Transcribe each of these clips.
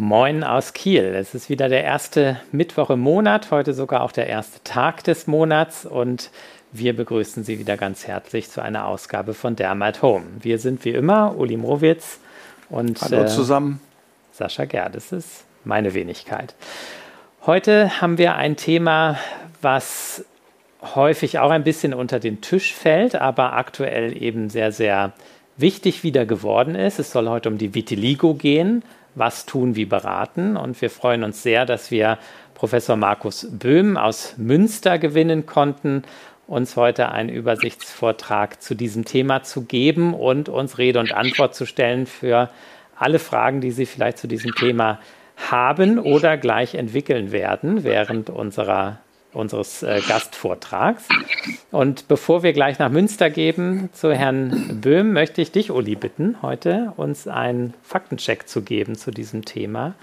Moin aus Kiel. Es ist wieder der erste Mittwoch im Monat, heute sogar auch der erste Tag des Monats und wir begrüßen Sie wieder ganz herzlich zu einer Ausgabe von Dermat Home. Wir sind wie immer Uli Mrowitz und Hallo äh, zusammen. Sascha Gerdes ist meine Wenigkeit. Heute haben wir ein Thema, was häufig auch ein bisschen unter den Tisch fällt, aber aktuell eben sehr, sehr wichtig wieder geworden ist. Es soll heute um die Vitiligo gehen, was tun, wie beraten. Und wir freuen uns sehr, dass wir Professor Markus Böhm aus Münster gewinnen konnten, uns heute einen Übersichtsvortrag zu diesem Thema zu geben und uns Rede und Antwort zu stellen für alle Fragen, die Sie vielleicht zu diesem Thema haben oder gleich entwickeln werden während unserer unseres äh, Gastvortrags. Und bevor wir gleich nach Münster geben zu Herrn Böhm, möchte ich dich, Uli, bitten, heute uns einen Faktencheck zu geben zu diesem Thema.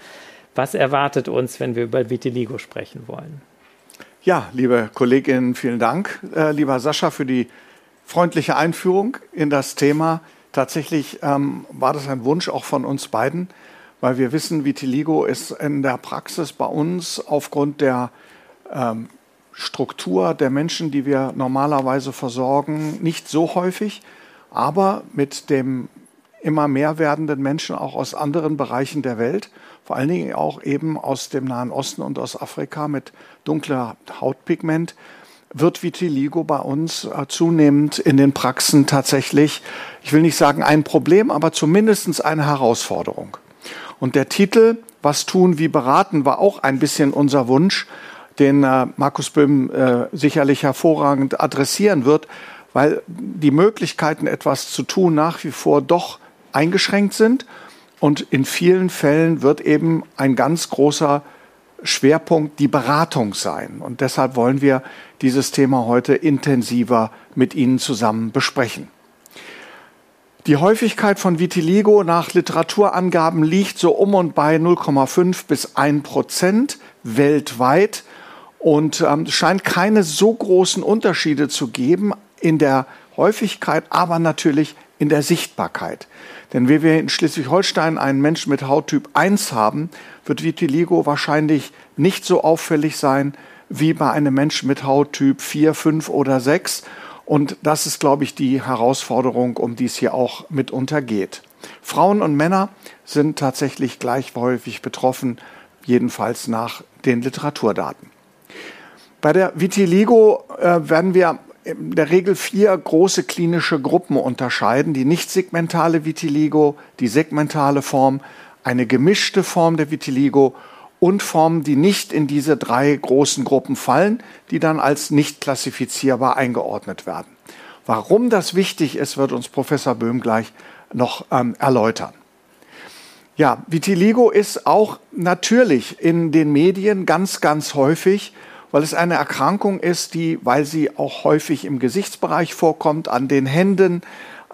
Was erwartet uns, wenn wir über Vitiligo sprechen wollen? Ja, liebe Kolleginnen, vielen Dank, äh, lieber Sascha, für die freundliche Einführung in das Thema. Tatsächlich ähm, war das ein Wunsch auch von uns beiden, weil wir wissen, Vitiligo ist in der Praxis bei uns aufgrund der ähm, Struktur der Menschen, die wir normalerweise versorgen, nicht so häufig, aber mit dem immer mehr werdenden Menschen auch aus anderen Bereichen der Welt, vor allen Dingen auch eben aus dem Nahen Osten und aus Afrika mit dunkler Hautpigment, wird Vitiligo bei uns äh, zunehmend in den Praxen tatsächlich, ich will nicht sagen ein Problem, aber zumindest eine Herausforderung. Und der Titel Was tun, wie beraten war auch ein bisschen unser Wunsch, den äh, Markus Böhm äh, sicherlich hervorragend adressieren wird, weil die Möglichkeiten, etwas zu tun, nach wie vor doch eingeschränkt sind. Und in vielen Fällen wird eben ein ganz großer Schwerpunkt die Beratung sein. Und deshalb wollen wir dieses Thema heute intensiver mit Ihnen zusammen besprechen. Die Häufigkeit von Vitiligo nach Literaturangaben liegt so um und bei 0,5 bis 1 Prozent weltweit. Und ähm, es scheint keine so großen Unterschiede zu geben in der Häufigkeit, aber natürlich in der Sichtbarkeit. Denn wenn wir in Schleswig-Holstein einen Menschen mit Hauttyp 1 haben, wird Vitiligo wahrscheinlich nicht so auffällig sein wie bei einem Menschen mit Hauttyp 4, 5 oder 6. Und das ist, glaube ich, die Herausforderung, um die es hier auch mitunter geht. Frauen und Männer sind tatsächlich gleich häufig betroffen, jedenfalls nach den Literaturdaten. Bei der Vitiligo äh, werden wir in der Regel vier große klinische Gruppen unterscheiden. Die nicht segmentale Vitiligo, die segmentale Form, eine gemischte Form der Vitiligo und Formen, die nicht in diese drei großen Gruppen fallen, die dann als nicht klassifizierbar eingeordnet werden. Warum das wichtig ist, wird uns Professor Böhm gleich noch ähm, erläutern. Ja, Vitiligo ist auch natürlich in den Medien ganz, ganz häufig weil es eine Erkrankung ist, die, weil sie auch häufig im Gesichtsbereich vorkommt, an den Händen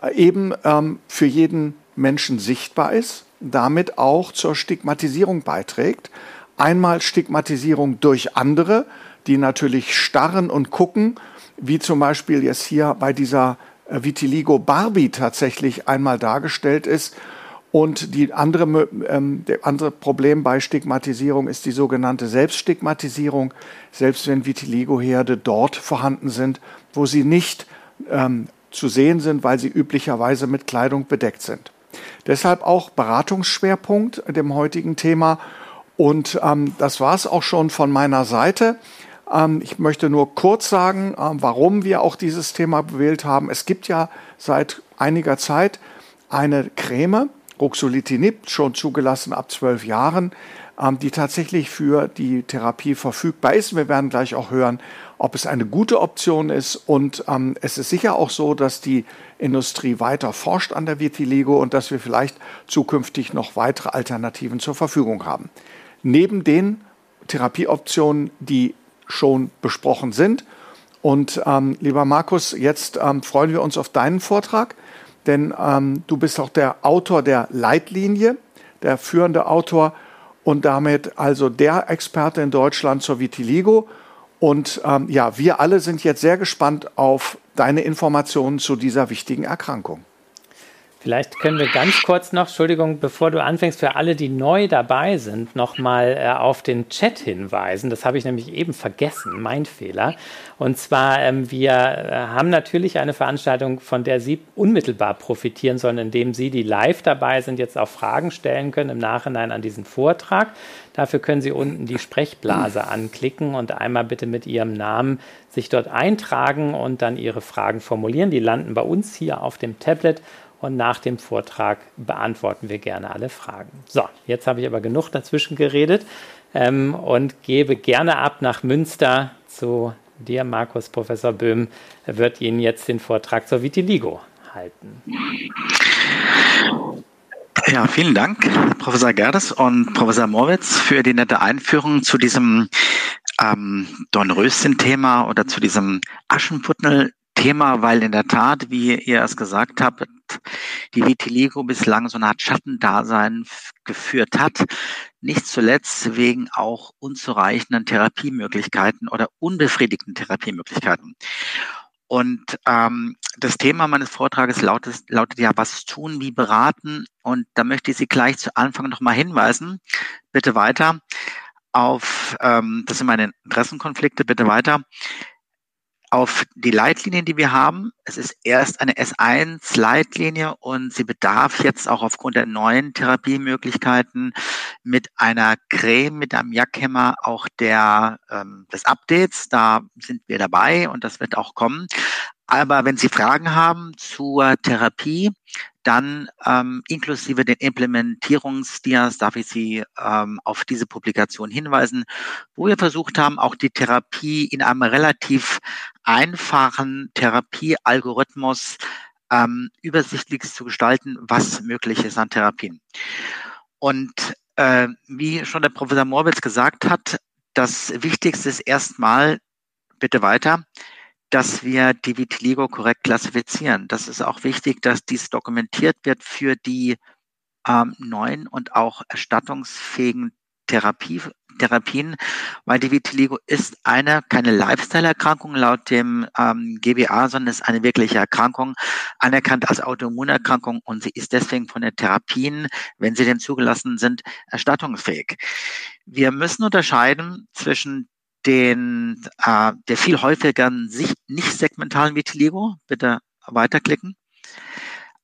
äh, eben ähm, für jeden Menschen sichtbar ist, damit auch zur Stigmatisierung beiträgt. Einmal Stigmatisierung durch andere, die natürlich starren und gucken, wie zum Beispiel jetzt hier bei dieser äh, Vitiligo Barbie tatsächlich einmal dargestellt ist und die andere, ähm, der andere Problem bei Stigmatisierung ist die sogenannte Selbststigmatisierung, selbst wenn Vitiligo-Herde dort vorhanden sind, wo sie nicht ähm, zu sehen sind, weil sie üblicherweise mit Kleidung bedeckt sind. Deshalb auch Beratungsschwerpunkt dem heutigen Thema. Und ähm, das war es auch schon von meiner Seite. Ähm, ich möchte nur kurz sagen, äh, warum wir auch dieses Thema gewählt haben. Es gibt ja seit einiger Zeit eine Creme, Ruxolitinib, schon zugelassen ab zwölf Jahren, ähm, die tatsächlich für die Therapie verfügbar ist. Wir werden gleich auch hören, ob es eine gute Option ist. Und ähm, es ist sicher auch so, dass die Industrie weiter forscht an der Vitiligo und dass wir vielleicht zukünftig noch weitere Alternativen zur Verfügung haben. Neben den Therapieoptionen, die schon besprochen sind. Und ähm, lieber Markus, jetzt ähm, freuen wir uns auf deinen Vortrag denn ähm, du bist auch der Autor der Leitlinie, der führende Autor und damit also der Experte in Deutschland zur Vitiligo. Und ähm, ja, wir alle sind jetzt sehr gespannt auf deine Informationen zu dieser wichtigen Erkrankung. Vielleicht können wir ganz kurz noch, Entschuldigung, bevor du anfängst, für alle, die neu dabei sind, nochmal äh, auf den Chat hinweisen. Das habe ich nämlich eben vergessen, mein Fehler. Und zwar, ähm, wir äh, haben natürlich eine Veranstaltung, von der Sie unmittelbar profitieren sollen, indem Sie, die live dabei sind, jetzt auch Fragen stellen können im Nachhinein an diesen Vortrag. Dafür können Sie unten die Sprechblase anklicken und einmal bitte mit Ihrem Namen sich dort eintragen und dann Ihre Fragen formulieren. Die landen bei uns hier auf dem Tablet und nach dem Vortrag beantworten wir gerne alle Fragen. So, jetzt habe ich aber genug dazwischen geredet ähm, und gebe gerne ab nach Münster zu dir, Markus. Professor Böhm wird Ihnen jetzt den Vortrag zur Vitiligo halten. Ja, vielen Dank, Professor Gerdes und Professor Morwitz, für die nette Einführung zu diesem ähm, Dornröschen-Thema oder zu diesem Aschenputtel Thema, weil in der Tat, wie ihr es gesagt habt, die Vitiligo bislang so eine Art Schattendasein geführt hat. Nicht zuletzt wegen auch unzureichenden Therapiemöglichkeiten oder unbefriedigten Therapiemöglichkeiten. Und ähm, das Thema meines Vortrages lautet, lautet ja, was tun, wie beraten. Und da möchte ich Sie gleich zu Anfang nochmal hinweisen. Bitte weiter auf, ähm, das sind meine Interessenkonflikte, bitte weiter auf die Leitlinien, die wir haben. Es ist erst eine S1-Leitlinie und sie bedarf jetzt auch aufgrund der neuen Therapiemöglichkeiten mit einer Creme, mit einem Jackhemmer auch der, ähm, des Updates. Da sind wir dabei und das wird auch kommen. Aber wenn Sie Fragen haben zur Therapie, dann ähm, inklusive den Implementierungsdias darf ich Sie ähm, auf diese Publikation hinweisen, wo wir versucht haben, auch die Therapie in einem relativ einfachen Therapiealgorithmus ähm, übersichtlich zu gestalten, was möglich ist an Therapien. Und äh, wie schon der Professor Morbitz gesagt hat, das Wichtigste ist erstmal, bitte weiter, dass wir die Vitiligo korrekt klassifizieren. Das ist auch wichtig, dass dies dokumentiert wird für die ähm, neuen und auch erstattungsfähigen Therapie, Therapien, weil die Vitiligo ist eine, keine Lifestyle-Erkrankung laut dem ähm, GBA, sondern ist eine wirkliche Erkrankung, anerkannt als Autoimmunerkrankung und sie ist deswegen von den Therapien, wenn sie denn zugelassen sind, erstattungsfähig. Wir müssen unterscheiden zwischen den, äh, der viel häufigeren nicht segmentalen Vitiligo, bitte weiterklicken,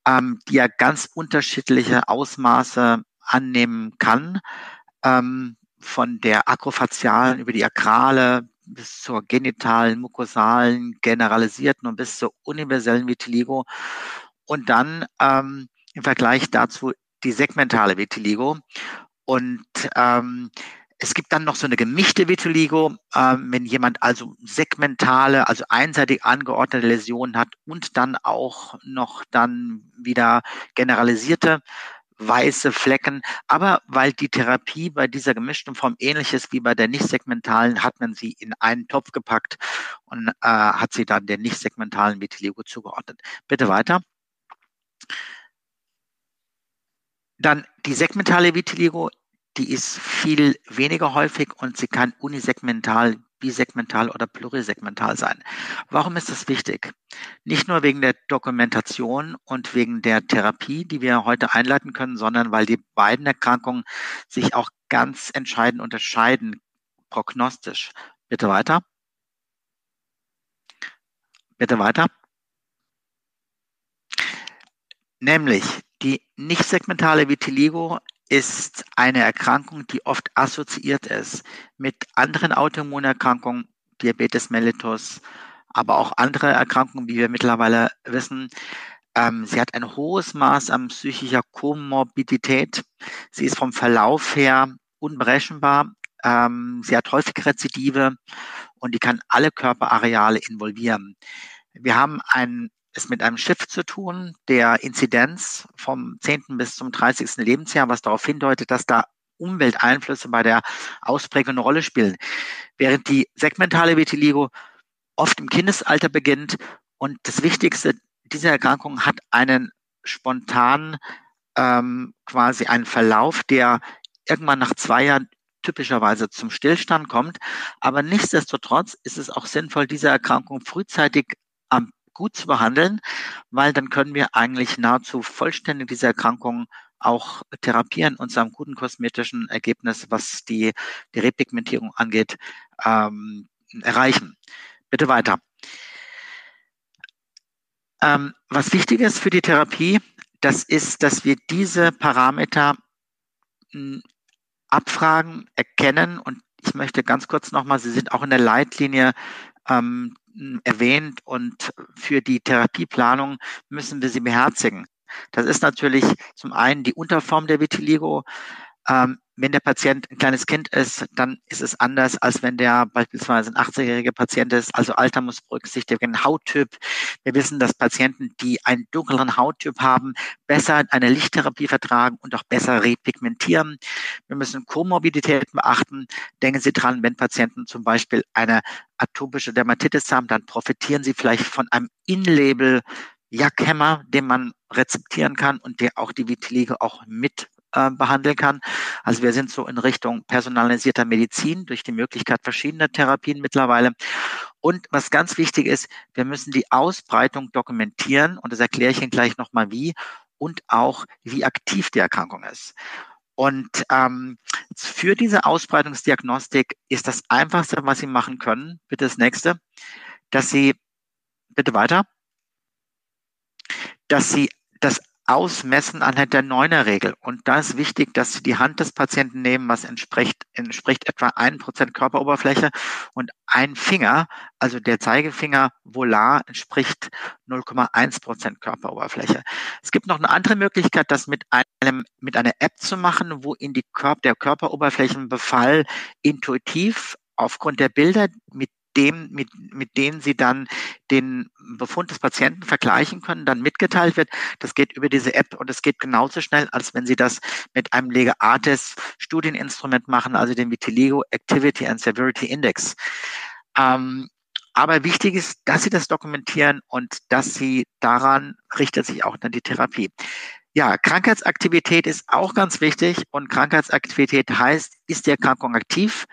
ähm, die ja ganz unterschiedliche Ausmaße annehmen kann, ähm, von der akrofazialen über die akrale bis zur genitalen, mukosalen, generalisierten und bis zur universellen Vitiligo und dann ähm, im Vergleich dazu die segmentale Vitiligo. Und ähm, es gibt dann noch so eine gemischte Vitiligo, ähm, wenn jemand also segmentale, also einseitig angeordnete Läsionen hat und dann auch noch dann wieder generalisierte weiße Flecken. Aber weil die Therapie bei dieser gemischten Form ähnlich ist wie bei der nicht segmentalen, hat man sie in einen Topf gepackt und äh, hat sie dann der nicht segmentalen Vitiligo zugeordnet. Bitte weiter. Dann die segmentale Vitiligo die ist viel weniger häufig und sie kann unisegmental, bisegmental oder plurisegmental sein. Warum ist das wichtig? Nicht nur wegen der Dokumentation und wegen der Therapie, die wir heute einleiten können, sondern weil die beiden Erkrankungen sich auch ganz entscheidend unterscheiden, prognostisch. Bitte weiter. Bitte weiter. Nämlich die nicht segmentale Vitiligo ist eine Erkrankung, die oft assoziiert ist mit anderen Autoimmunerkrankungen, Diabetes mellitus, aber auch andere Erkrankungen, wie wir mittlerweile wissen. Ähm, sie hat ein hohes Maß an psychischer Komorbidität. Sie ist vom Verlauf her unberechenbar. Ähm, sie hat häufig Rezidive und die kann alle Körperareale involvieren. Wir haben ein es mit einem Shift zu tun, der Inzidenz vom 10. bis zum 30. Lebensjahr, was darauf hindeutet, dass da Umwelteinflüsse bei der Ausprägung eine Rolle spielen. Während die segmentale Vitiligo oft im Kindesalter beginnt und das Wichtigste, diese Erkrankung hat einen spontanen, ähm, quasi einen Verlauf, der irgendwann nach zwei Jahren typischerweise zum Stillstand kommt. Aber nichtsdestotrotz ist es auch sinnvoll, diese Erkrankung frühzeitig gut zu behandeln, weil dann können wir eigentlich nahezu vollständig diese Erkrankung auch therapieren und zu einem guten kosmetischen Ergebnis, was die, die Repigmentierung angeht, ähm, erreichen. Bitte weiter. Ähm, was wichtig ist für die Therapie, das ist, dass wir diese Parameter hm, abfragen, erkennen und ich möchte ganz kurz nochmal, Sie sind auch in der Leitlinie ähm, erwähnt und für die Therapieplanung müssen wir sie beherzigen. Das ist natürlich zum einen die Unterform der Vitiligo. Ähm, wenn der Patient ein kleines Kind ist, dann ist es anders, als wenn der beispielsweise ein 80-jähriger Patient ist. Also Alter muss berücksichtigt werden, Hauttyp. Wir wissen, dass Patienten, die einen dunkleren Hauttyp haben, besser eine Lichttherapie vertragen und auch besser repigmentieren. Wir müssen Komorbiditäten beachten. Denken Sie dran, wenn Patienten zum Beispiel eine atopische Dermatitis haben, dann profitieren sie vielleicht von einem In-Label Jackhemmer, den man rezeptieren kann und der auch die Vitiligo auch mit äh, behandeln kann. Also wir sind so in Richtung personalisierter Medizin durch die Möglichkeit verschiedener Therapien mittlerweile. Und was ganz wichtig ist, wir müssen die Ausbreitung dokumentieren und das erkläre ich Ihnen gleich nochmal wie und auch wie aktiv die Erkrankung ist. Und ähm, für diese Ausbreitungsdiagnostik ist das Einfachste, was Sie machen können, bitte das nächste, dass Sie, bitte weiter, dass Sie das ausmessen anhand der Neuner-Regel. Und da ist wichtig, dass Sie die Hand des Patienten nehmen, was entspricht, entspricht etwa ein Prozent Körperoberfläche und ein Finger, also der Zeigefinger Volar, entspricht 0,1 Prozent Körperoberfläche. Es gibt noch eine andere Möglichkeit, das mit einem, mit einer App zu machen, wo in die Körper, der Körperoberflächenbefall intuitiv aufgrund der Bilder, mit dem, mit, mit denen sie dann den Befund des Patienten vergleichen können, dann mitgeteilt wird. Das geht über diese App und es geht genauso schnell, als wenn Sie das mit einem Legeartes Studieninstrument machen, also dem Vitiligo Activity and Severity Index. Ähm, aber wichtig ist, dass Sie das dokumentieren und dass Sie daran richtet sich auch dann die Therapie. Ja, Krankheitsaktivität ist auch ganz wichtig und Krankheitsaktivität heißt, ist die Erkrankung aktiv?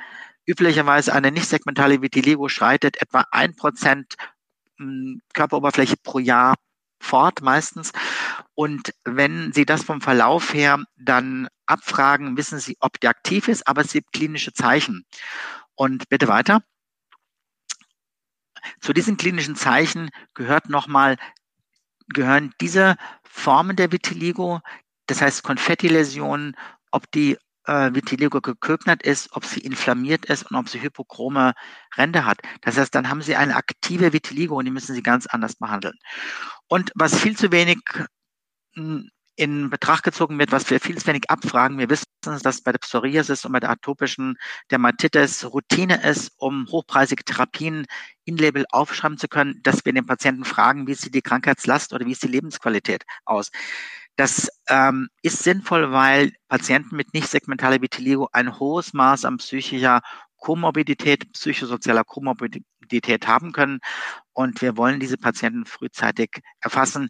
Üblicherweise eine nicht segmentale Vitiligo schreitet etwa ein Prozent hm, Körperoberfläche pro Jahr fort meistens. Und wenn Sie das vom Verlauf her dann abfragen, wissen Sie, ob die aktiv ist, aber es gibt klinische Zeichen. Und bitte weiter. Zu diesen klinischen Zeichen gehört nochmal, gehören diese Formen der Vitiligo, das heißt Konfettiläsionen, ob die äh, Vitiligo geköpnet ist, ob sie inflammiert ist und ob sie hypochrome Ränder hat. Das heißt, dann haben sie eine aktive Vitiligo und die müssen sie ganz anders behandeln. Und was viel zu wenig hm, in Betracht gezogen wird, was wir viel zu wenig abfragen. Wir wissen, dass bei der Psoriasis und bei der atopischen Dermatitis Routine ist, um hochpreisige Therapien in Label aufschreiben zu können, dass wir den Patienten fragen, wie sieht die Krankheitslast oder wie ist die Lebensqualität aus. Das ähm, ist sinnvoll, weil Patienten mit nicht segmentaler Vitiligo ein hohes Maß an psychischer Komorbidität, psychosozialer Komorbidität haben können. Und wir wollen diese Patienten frühzeitig erfassen.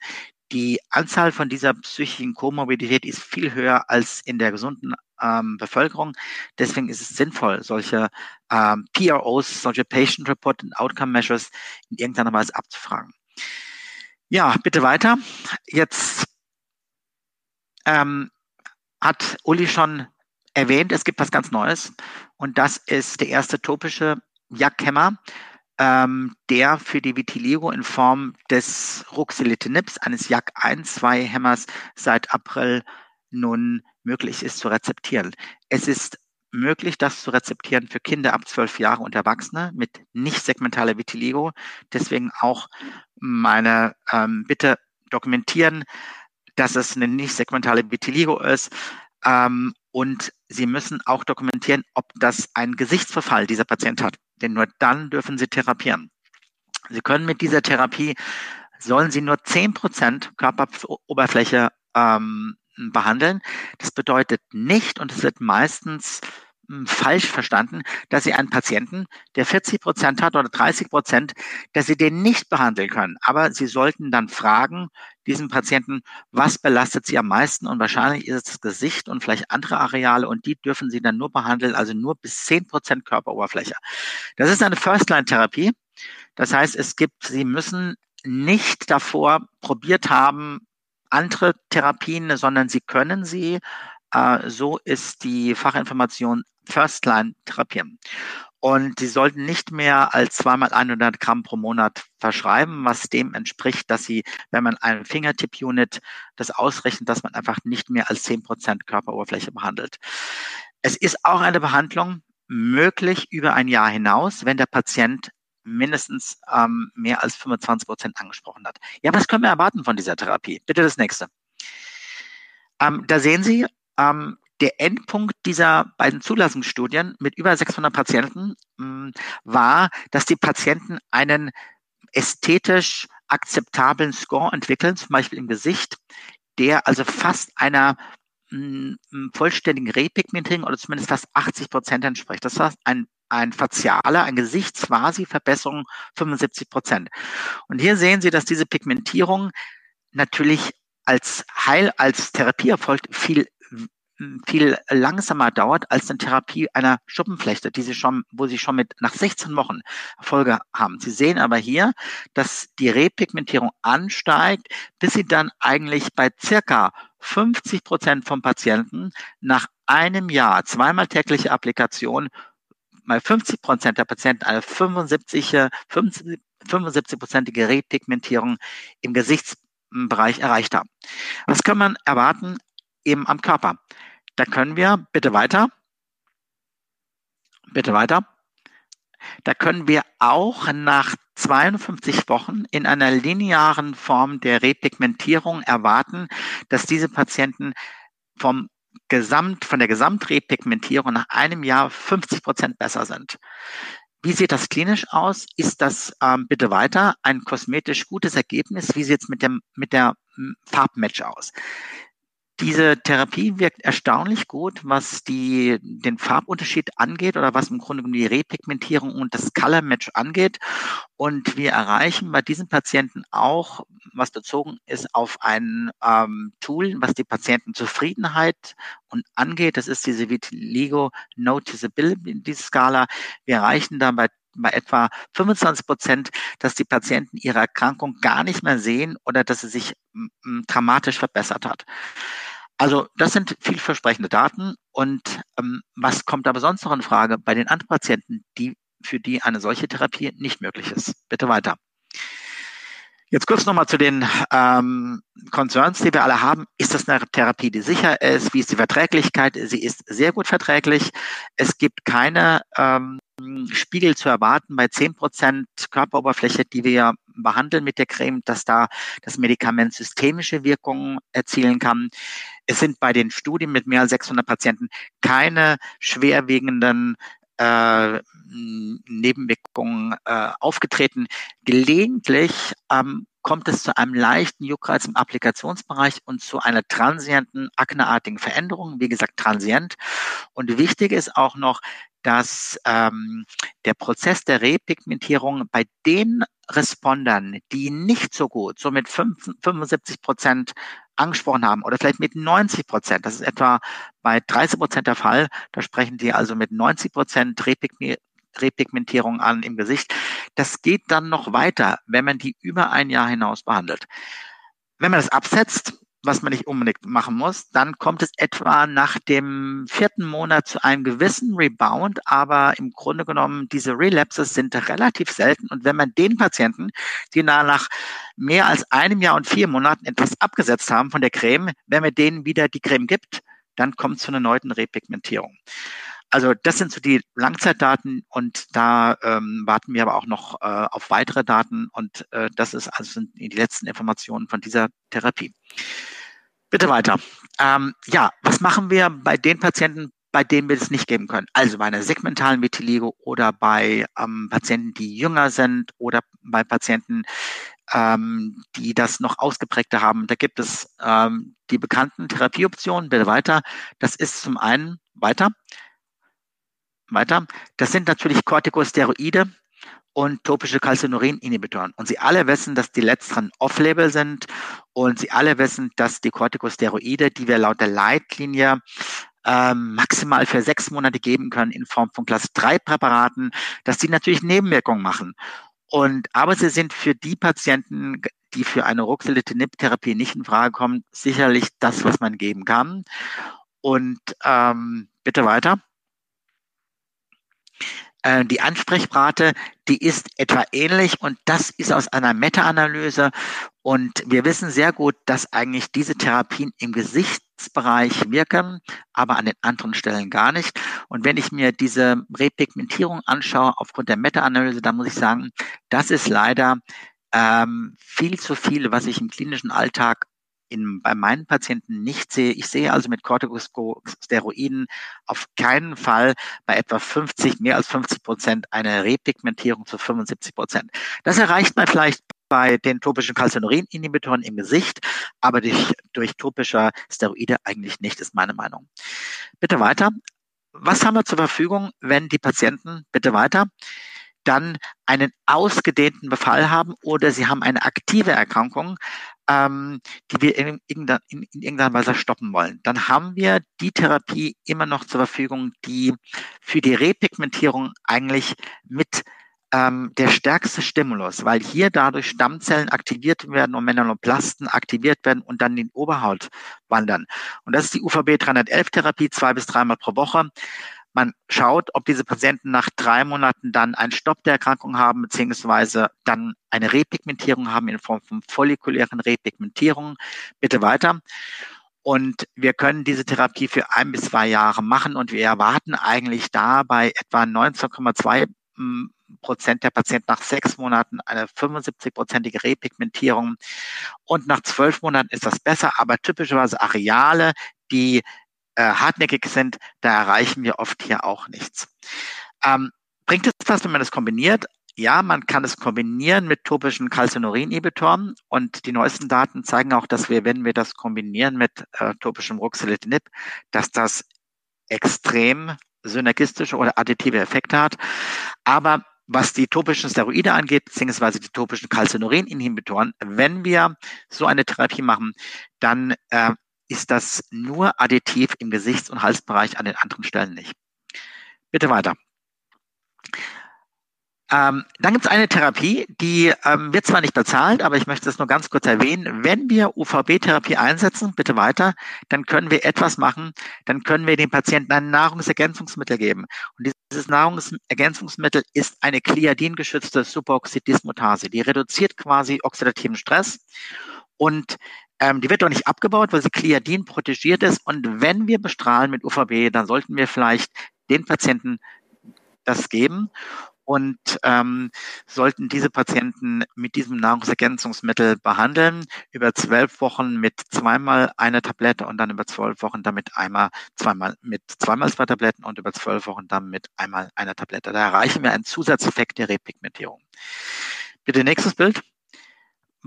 Die Anzahl von dieser psychischen Komorbidität ist viel höher als in der gesunden ähm, Bevölkerung. Deswegen ist es sinnvoll, solche ähm, PROs, solche Patient Report and Outcome Measures in irgendeiner Weise abzufragen. Ja, bitte weiter. Jetzt ähm, hat Uli schon erwähnt, es gibt was ganz Neues und das ist der erste topische Jackhemmer, ähm, der für die Vitiligo in Form des Ruxolitinibs, eines JAK1-2-Hämmers seit April nun möglich ist zu rezeptieren. Es ist möglich, das zu rezeptieren für Kinder ab zwölf Jahre und Erwachsene mit nicht segmentaler Vitiligo. Deswegen auch meine ähm, Bitte dokumentieren, dass es eine nicht segmentale Vitiligo ist. Ähm, und Sie müssen auch dokumentieren, ob das ein Gesichtsverfall dieser Patient hat. Denn nur dann dürfen Sie therapieren. Sie können mit dieser Therapie, sollen Sie nur zehn Prozent Körperoberfläche ähm, behandeln. Das bedeutet nicht, und es wird meistens hm, falsch verstanden, dass Sie einen Patienten, der 40 Prozent hat oder 30 Prozent, dass Sie den nicht behandeln können. Aber Sie sollten dann fragen, diesen Patienten, was belastet Sie am meisten? Und wahrscheinlich ist es das Gesicht und vielleicht andere Areale und die dürfen Sie dann nur behandeln, also nur bis 10 Prozent Körperoberfläche. Das ist eine First-Line-Therapie. Das heißt, es gibt, Sie müssen nicht davor probiert haben, andere Therapien, sondern sie können sie, äh, so ist die Fachinformation First-Line-Therapie. Und sie sollten nicht mehr als zweimal 100 Gramm pro Monat verschreiben, was dem entspricht, dass sie, wenn man ein Fingertip-Unit das ausrechnet, dass man einfach nicht mehr als 10 Prozent Körperoberfläche behandelt. Es ist auch eine Behandlung möglich über ein Jahr hinaus, wenn der Patient mindestens ähm, mehr als 25 Prozent angesprochen hat. Ja, was können wir erwarten von dieser Therapie? Bitte das nächste. Ähm, da sehen Sie, ähm, der Endpunkt dieser beiden Zulassungsstudien mit über 600 Patienten mh, hm, war, dass die Patienten einen ästhetisch akzeptablen Score entwickeln, zum Beispiel im Gesicht, der also fast einer mh, hm, vollständigen Repigmentierung oder zumindest fast 80 Prozent entspricht. Das heißt, ein ein facialer, ein Gesichtsvasi-Verbesserung 75 Prozent. Und hier sehen Sie, dass diese Pigmentierung natürlich als Heil, als Therapieerfolg viel viel langsamer dauert als eine Therapie einer Schuppenflechte, die sie schon, wo sie schon mit nach 16 Wochen Erfolge haben. Sie sehen aber hier, dass die Repigmentierung ansteigt, bis sie dann eigentlich bei circa 50 Prozent von Patienten nach einem Jahr zweimal tägliche Applikation mal 50 Prozent der Patienten eine 75, 75-prozentige Repigmentierung im Gesichtsbereich erreicht haben. Was kann man erwarten eben am Körper? Da können wir, bitte weiter, bitte weiter, da können wir auch nach 52 Wochen in einer linearen Form der Repigmentierung erwarten, dass diese Patienten vom Gesamt, von der Gesamtrepigmentierung nach einem Jahr 50 Prozent besser sind. Wie sieht das klinisch aus? Ist das ähm, bitte weiter ein kosmetisch gutes Ergebnis? Wie sieht es mit dem mit der Farbmatch aus? Diese Therapie wirkt erstaunlich gut, was die, den Farbunterschied angeht oder was im Grunde genommen die Repigmentierung und das Color Match angeht. Und wir erreichen bei diesen Patienten auch, was bezogen ist auf ein ähm, Tool, was die Patientenzufriedenheit und angeht. Das ist diese Vitiligo Noticeability Skala. Wir erreichen da bei bei etwa 25 Prozent, dass die Patienten ihre Erkrankung gar nicht mehr sehen oder dass sie sich dramatisch verbessert hat. Also das sind vielversprechende Daten. Und ähm, was kommt aber sonst noch in Frage bei den anderen Patienten, die, für die eine solche Therapie nicht möglich ist? Bitte weiter. Jetzt kurz nochmal zu den ähm, Concerns, die wir alle haben. Ist das eine Therapie, die sicher ist? Wie ist die Verträglichkeit? Sie ist sehr gut verträglich. Es gibt keine ähm, Spiegel zu erwarten bei zehn Prozent Körperoberfläche, die wir behandeln mit der Creme, dass da das Medikament systemische Wirkungen erzielen kann. Es sind bei den Studien mit mehr als 600 Patienten keine schwerwiegenden äh, Nebenwirkungen äh, aufgetreten. Gelegentlich ähm, kommt es zu einem leichten Juckreiz im Applikationsbereich und zu einer transienten, akneartigen Veränderung. Wie gesagt, transient. Und wichtig ist auch noch, dass ähm, der Prozess der Repigmentierung bei den Respondern, die nicht so gut, so mit 75 Prozent angesprochen haben oder vielleicht mit 90 Prozent, das ist etwa bei 30 Prozent der Fall, da sprechen die also mit 90 Prozent Repigmentierung an im Gesicht. Das geht dann noch weiter, wenn man die über ein Jahr hinaus behandelt. Wenn man das absetzt, was man nicht unbedingt machen muss. Dann kommt es etwa nach dem vierten Monat zu einem gewissen Rebound, aber im Grunde genommen diese Relapses sind relativ selten. Und wenn man den Patienten, die nach mehr als einem Jahr und vier Monaten etwas abgesetzt haben von der Creme, wenn man denen wieder die Creme gibt, dann kommt es zu einer neuen Repigmentierung. Also das sind so die Langzeitdaten und da ähm, warten wir aber auch noch äh, auf weitere Daten und äh, das ist also die letzten Informationen von dieser Therapie. Bitte weiter. Ähm, ja, was machen wir bei den Patienten, bei denen wir das nicht geben können? Also bei einer segmentalen Vitiligo oder bei ähm, Patienten, die jünger sind oder bei Patienten, ähm, die das noch ausgeprägter haben. Da gibt es ähm, die bekannten Therapieoptionen. Bitte weiter. Das ist zum einen weiter. Weiter. Das sind natürlich Corticosteroide und topische Calcineurin-Inhibitoren. Und Sie alle wissen, dass die letzteren off-label sind und Sie alle wissen, dass die Corticosteroide, die wir laut der Leitlinie ähm, maximal für sechs Monate geben können in Form von Klasse 3 Präparaten, dass die natürlich Nebenwirkungen machen. Und, aber sie sind für die Patienten, die für eine Ruxolitinib-Therapie nicht in Frage kommen, sicherlich das, was man geben kann. Und ähm, bitte weiter. Äh, die Ansprechrate, die ist etwa ähnlich und das ist aus einer Meta-Analyse. Und wir wissen sehr gut, dass eigentlich diese Therapien im Gesichtsbereich wirken, aber an den anderen Stellen gar nicht. Und wenn ich mir diese Repigmentierung anschaue aufgrund der Meta-Analyse, dann muss ich sagen, das ist leider ähm, viel zu viel, was ich im klinischen Alltag in, bei meinen Patienten nicht sehe. Ich sehe also mit Corticosteroiden auf keinen Fall bei etwa 50, mehr als 50 Prozent eine Repigmentierung zu 75 Prozent. Das erreicht man vielleicht bei den topischen Calcineurin-Inhibitoren im Gesicht, aber durch, durch topische Steroide eigentlich nicht, ist meine Meinung. Bitte weiter. Was haben wir zur Verfügung, wenn die Patienten, bitte weiter, dann einen ausgedehnten Befall haben oder sie haben eine aktive Erkrankung, ähm, die wir in, in, in, irgendeiner Weise stoppen wollen. Dann haben wir die Therapie immer noch zur Verfügung, die für die Repigmentierung eigentlich mit ähm, der stärkste Stimulus, weil hier dadurch Stammzellen aktiviert werden und Melanoplasten aktiviert werden und dann in die Oberhaut wandern. Und das ist die UVB 311 Therapie, zwei bis dreimal pro Woche. Man schaut, ob diese Patienten nach drei Monaten dann einen Stopp der Erkrankung haben, beziehungsweise dann eine Repigmentierung haben in Form von follikulären Repigmentierungen. Bitte weiter. Und wir können diese Therapie für ein bis zwei Jahre machen und wir erwarten eigentlich da bei etwa 19,2 hm, Prozent der Patienten nach sechs Monaten eine 75-prozentige Repigmentierung. Und nach zwölf Monaten ist das besser, aber typischerweise Areale, die äh, hartnäckig sind, da erreichen wir oft hier auch nichts. Ähm, bringt es was, wenn man das kombiniert? Ja, man kann es kombinieren mit topischen Calcineurin-Inhibitoren und die neuesten Daten zeigen auch, dass wir, wenn wir das kombinieren mit äh, topischem Ruxolitinib, dass das extrem synergistische oder additive Effekte hat. Aber was die topischen Steroide angeht, beziehungsweise die topischen Calcineurin-Inhibitoren, wenn wir so eine Therapie machen, dann äh, ist das nur additiv im Gesichts- und Halsbereich, an den anderen Stellen nicht. Bitte weiter. Ähm, dann gibt es eine Therapie, die ähm, wird zwar nicht bezahlt, aber ich möchte es nur ganz kurz erwähnen. Wenn wir UVB-Therapie einsetzen, bitte weiter, dann können wir etwas machen, dann können wir dem Patienten ein Nahrungsergänzungsmittel geben. Und dieses Nahrungsergänzungsmittel ist eine kliadin-geschützte Superoxidismutase. Die reduziert quasi oxidativen Stress und ähm, die wird doch nicht abgebaut, weil sie Kliadin protegiert ist. Und wenn wir bestrahlen mit UVB, dann sollten wir vielleicht den Patienten das geben und ähm, sollten diese Patienten mit diesem Nahrungsergänzungsmittel behandeln, über zwölf Wochen mit zweimal einer Tablette und dann über zwölf Wochen damit einmal zweimal mit zweimal zwei Tabletten und über zwölf Wochen dann mit einmal einer Tablette. Da erreichen wir einen Zusatzeffekt der Repigmentierung. Bitte nächstes Bild.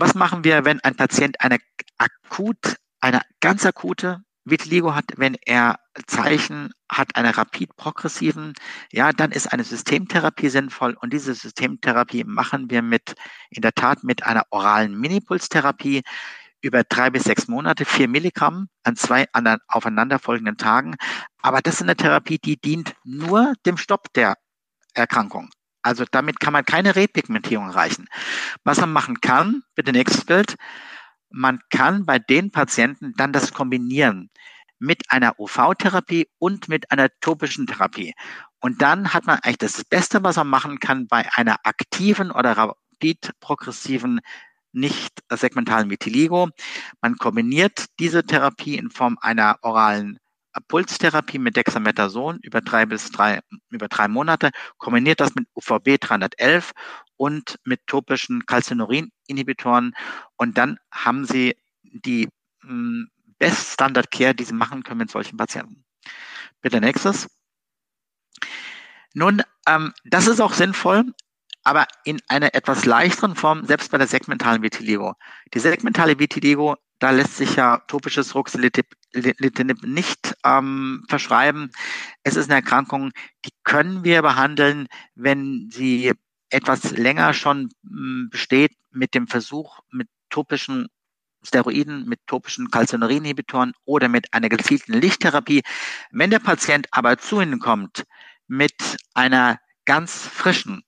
Was machen wir, wenn ein Patient eine akut, eine ganz akute Vitiligo hat, wenn er Zeichen hat einer rapid progressiven, ja, dann ist eine Systemtherapie sinnvoll und diese Systemtherapie machen wir mit, in der Tat mit einer oralen Minipulstherapie über drei bis sechs Monate, vier Milligramm an zwei anderen aufeinanderfolgenden Tagen. Aber das ist eine Therapie, die dient nur dem Stopp der Erkrankung. Also damit kann man keine Repigmentierung erreichen. Was man machen kann, bitte nächstes Bild, man kann bei den Patienten dann das kombinieren mit einer UV-Therapie und mit einer topischen Therapie. Und dann hat man eigentlich das Beste, was man machen kann bei einer aktiven oder rapid progressiven nicht segmentalen Vitiligo. Man kombiniert diese Therapie in Form einer oralen Pulstherapie mit Dexamethason über drei bis drei, über drei Monate, kombiniert das mit UVB 311 und mit topischen Calcineurin-Inhibitoren und dann haben Sie die hm, Best Standard Care, die Sie machen können mit solchen Patienten. Bitte nächstes. Nun, ähm, das ist auch sinnvoll, aber in einer etwas leichteren Form, selbst bei der segmentalen Vitiligo. Die segmentale Vitiligo da lässt sich ja topisches Ruxolitinib nicht ähm, verschreiben. Es ist eine Erkrankung, die können wir behandeln, wenn sie etwas länger schon hm, besteht mit dem Versuch, mit topischen Steroiden, mit topischen Calcineurin-Inhibitoren oder mit einer gezielten Lichttherapie. Wenn der Patient aber zu Ihnen kommt mit einer ganz frischen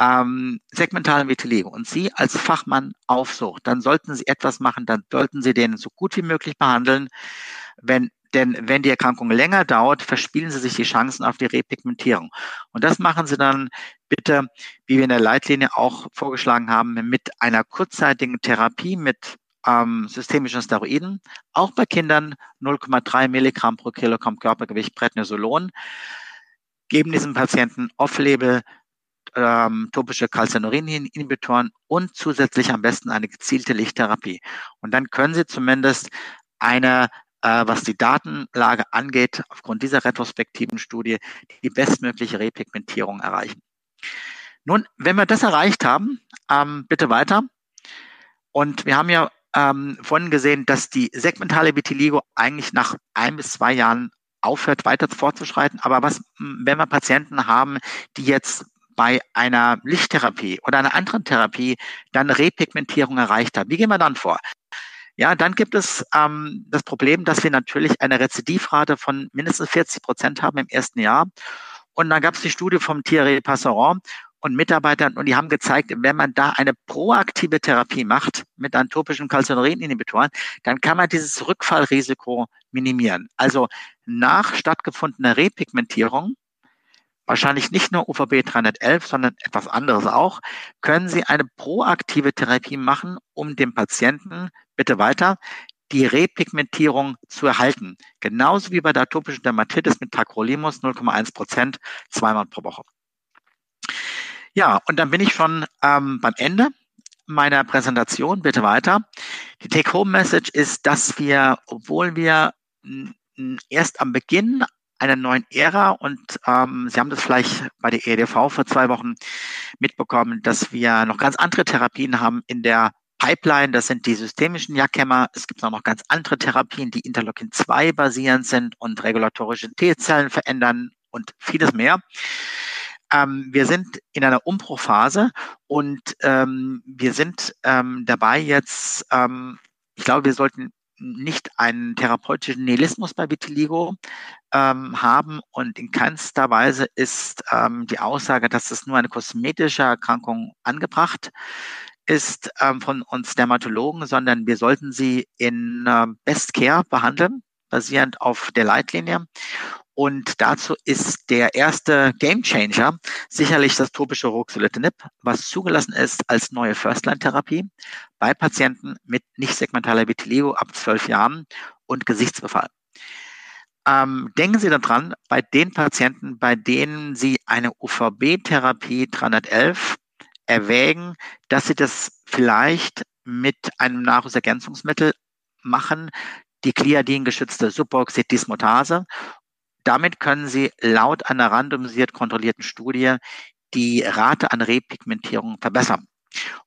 ähm, segmentalen Vitiligo und Sie als Fachmann aufsucht, dann sollten Sie etwas machen, dann sollten Sie den so gut wie möglich behandeln. Wenn denn wenn die Erkrankung länger dauert, verspielen sie sich die Chancen auf die Repigmentierung. Und das machen sie dann bitte, wie wir in der Leitlinie auch vorgeschlagen haben, mit einer kurzzeitigen Therapie mit ähm, systemischen Steroiden, auch bei Kindern 0,3 Milligramm pro Kilogramm Körpergewicht Prednisolon, geben diesem Patienten off-label ähm, topische Calcineurin-Inhibitoren und zusätzlich am besten eine gezielte Lichttherapie. Und dann können Sie zumindest eine, äh, was die Datenlage angeht, aufgrund dieser retrospektiven Studie die bestmögliche Repigmentierung erreichen. Nun, wenn wir das erreicht haben, ähm, bitte weiter. Und wir haben ja ähm, vorhin gesehen, dass die segmentale Vitiligo eigentlich nach ein bis zwei Jahren aufhört, weiter fortzuschreiten. Aber was, wenn wir Patienten haben, die jetzt bei einer Lichttherapie oder einer anderen Therapie dann Repigmentierung erreicht haben. Wie gehen wir dann vor? Ja, dann gibt es ähm, das Problem, dass wir natürlich eine Rezidivrate von mindestens 40 Prozent haben im ersten Jahr. Und dann gab es die Studie vom Thierry Passeron und Mitarbeitern und die haben gezeigt, wenn man da eine proaktive Therapie macht mit antopischen Calcineurin-Inhibitoren, dann kann man dieses Rückfallrisiko minimieren. Also nach stattgefundener Repigmentierung wahrscheinlich nicht nur UVB 311, sondern etwas anderes auch, können Sie eine proaktive Therapie machen, um dem Patienten, bitte weiter, die Repigmentierung zu erhalten. Genauso wie bei der atopischen Dermatitis mit Tacrolimus 0,1 Prozent zweimal pro Woche. Ja, und dann bin ich schon ähm, beim Ende meiner Präsentation. Bitte weiter. Die Take-Home-Message ist, dass wir, obwohl wir erst am Beginn einer neuen Ära und ähm, Sie haben das vielleicht bei der EDV vor zwei Wochen mitbekommen, dass wir noch ganz andere Therapien haben in der Pipeline. Das sind die systemischen Jackhämmer. Es gibt auch noch ganz andere Therapien, die Interleukin-2 basierend sind und regulatorische T-Zellen verändern und vieles mehr. Ähm, wir sind in einer Umbruchphase und ähm, wir sind ähm, dabei jetzt, ähm, ich glaube, wir sollten nicht einen therapeutischen Nihilismus bei Vitiligo ähm, haben und in keinster Weise ist ähm, die Aussage, dass es nur eine kosmetische Erkrankung angebracht ist ähm, von uns Dermatologen, sondern wir sollten sie in äh, Best Care behandeln, basierend auf der Leitlinie. Und dazu ist der erste Gamechanger sicherlich das topische Ruxolitinib, was zugelassen ist als neue First-Line-Therapie bei Patienten mit nicht segmentaler Vitiligo ab zwölf Jahren und Gesichtsbefall. Ähm, denken Sie daran, bei den Patienten, bei denen Sie eine UVB-Therapie 311 erwägen, dass Sie das vielleicht mit einem Nahrungsergänzungsmittel machen, die Kliadin-geschützte Suboxydismutase damit können Sie laut einer randomisiert kontrollierten Studie die Rate an Repigmentierung verbessern.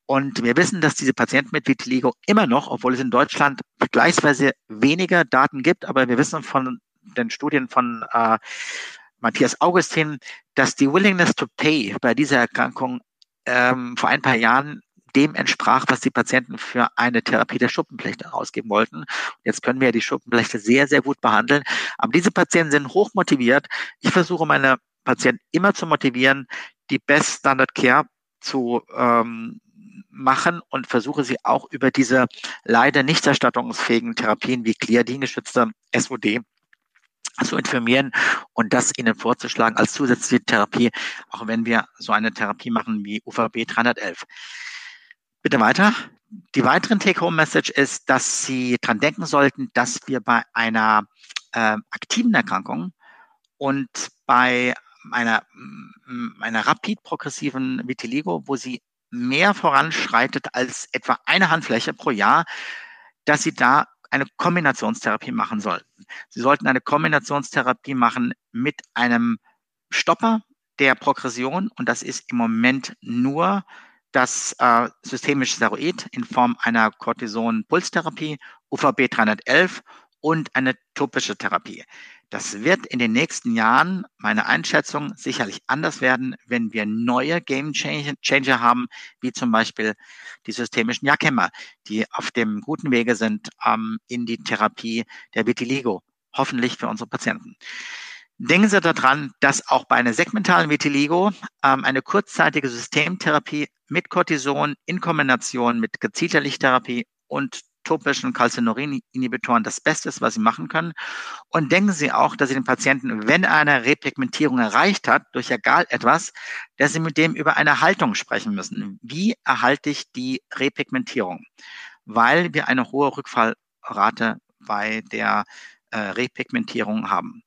Und wir wissen, dass diese Patienten mit Vitiligo immer noch, obwohl es in Deutschland vergleichsweise weniger Daten gibt, aber wir wissen von den Studien von äh, Matthias Augustin, dass die Willingness to Pay bei dieser Erkrankung ähm, vor ein paar Jahren dem entsprach, was die Patienten für eine Therapie der Schuppenflechte ausgeben wollten. Jetzt können wir die Schuppenflechte sehr, sehr gut behandeln. Aber diese Patienten sind hoch motiviert. Ich versuche meine Patienten immer zu motivieren, die Best Standard Care zu ähm, machen und versuche sie auch über diese leider nicht erstattungsfähigen Therapien wie Gliadin-geschützte SOD zu informieren und das ihnen vorzuschlagen als zusätzliche Therapie, auch wenn wir so eine Therapie machen wie UVB 311. Bitte weiter. Die weiteren Take-Home-Message ist, dass Sie dran denken sollten, dass wir bei einer äh, aktiven Erkrankung und bei einer, mm, einer rapid progressiven Vitiligo, wo sie mehr voranschreitet als etwa eine Handfläche pro Jahr, dass Sie da eine Kombinationstherapie machen sollten. Sie sollten eine Kombinationstherapie machen mit einem Stopper der Progression und das ist im Moment nur das äh, systemische Steroid in Form einer Cortison-Pulstherapie, UVB 311 und eine topische Therapie. Das wird in den nächsten Jahren, meine Einschätzung, sicherlich anders werden, wenn wir neue Game Changer haben, wie zum Beispiel die systemischen Jackhämmer, die auf dem guten Wege sind ähm, in die Therapie der Vitiligo, hoffentlich für unsere Patienten. Denken Sie daran, dass auch bei einer segmentalen Vitiligo ähm, eine kurzzeitige Systemtherapie mit Cortison in Kombination mit gezielter Lichttherapie und topischen Calcineurin-Inhibitoren das Beste ist, was Sie machen können. Und denken Sie auch, dass Sie den Patienten, wenn er eine Repigmentierung erreicht hat, durch egal etwas, dass Sie mit dem über eine Haltung sprechen müssen. Wie erhalte ich die Repigmentierung? Weil wir eine hohe Rückfallrate bei der äh, Repigmentierung haben.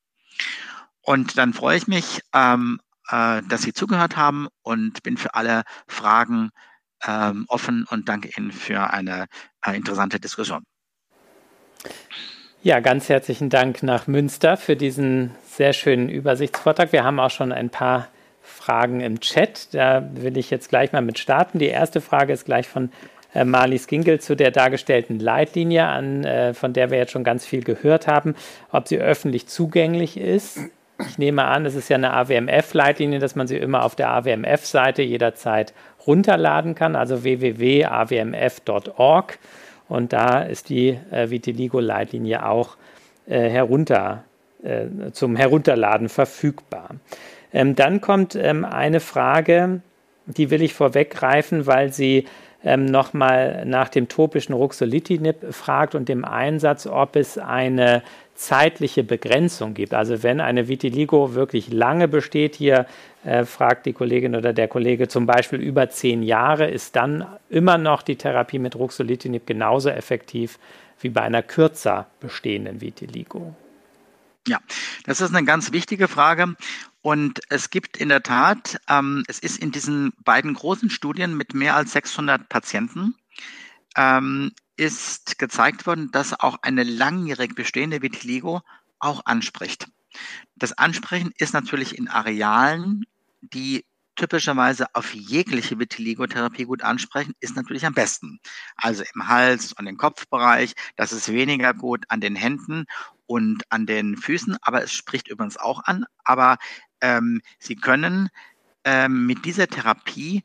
Und dann freue ich mich, ähm, äh, dass Sie zugehört haben und bin für alle Fragen ähm, offen und danke Ihnen für eine äh, interessante Diskussion. Ja, ganz herzlichen Dank nach Münster für diesen sehr schönen Übersichtsvortrag. Wir haben auch schon ein paar Fragen im Chat. Da will ich jetzt gleich mal mit starten. Die erste Frage ist gleich von äh, Marlies Ginkel zu der dargestellten Leitlinie, an, äh, von der wir jetzt schon ganz viel gehört haben, ob sie öffentlich zugänglich ist. Ich nehme an, es ist ja eine AWMF-Leitlinie, dass man sie immer auf der AWMF-Seite jederzeit runterladen kann, also www.awmf.org. Und da ist die äh, Vitiligo-Leitlinie auch äh, herunter, äh, zum Herunterladen verfügbar. Ähm, dann kommt ähm, eine Frage, die will ich vorweggreifen, weil sie ähm, nochmal nach dem topischen Ruxolitinib fragt und dem Einsatz, ob es eine zeitliche Begrenzung gibt. Also wenn eine Vitiligo wirklich lange besteht, hier äh, fragt die Kollegin oder der Kollege zum Beispiel über zehn Jahre, ist dann immer noch die Therapie mit Ruxolitinib genauso effektiv wie bei einer kürzer bestehenden Vitiligo? Ja, das ist eine ganz wichtige Frage. Und es gibt in der Tat, ähm, es ist in diesen beiden großen Studien mit mehr als 600 Patienten, ähm, ist gezeigt worden, dass auch eine langjährig bestehende Vitiligo auch anspricht. Das Ansprechen ist natürlich in Arealen, die typischerweise auf jegliche Vitiligo-Therapie gut ansprechen, ist natürlich am besten. Also im Hals und im Kopfbereich, das ist weniger gut an den Händen und an den Füßen, aber es spricht übrigens auch an. Aber ähm, Sie können ähm, mit dieser Therapie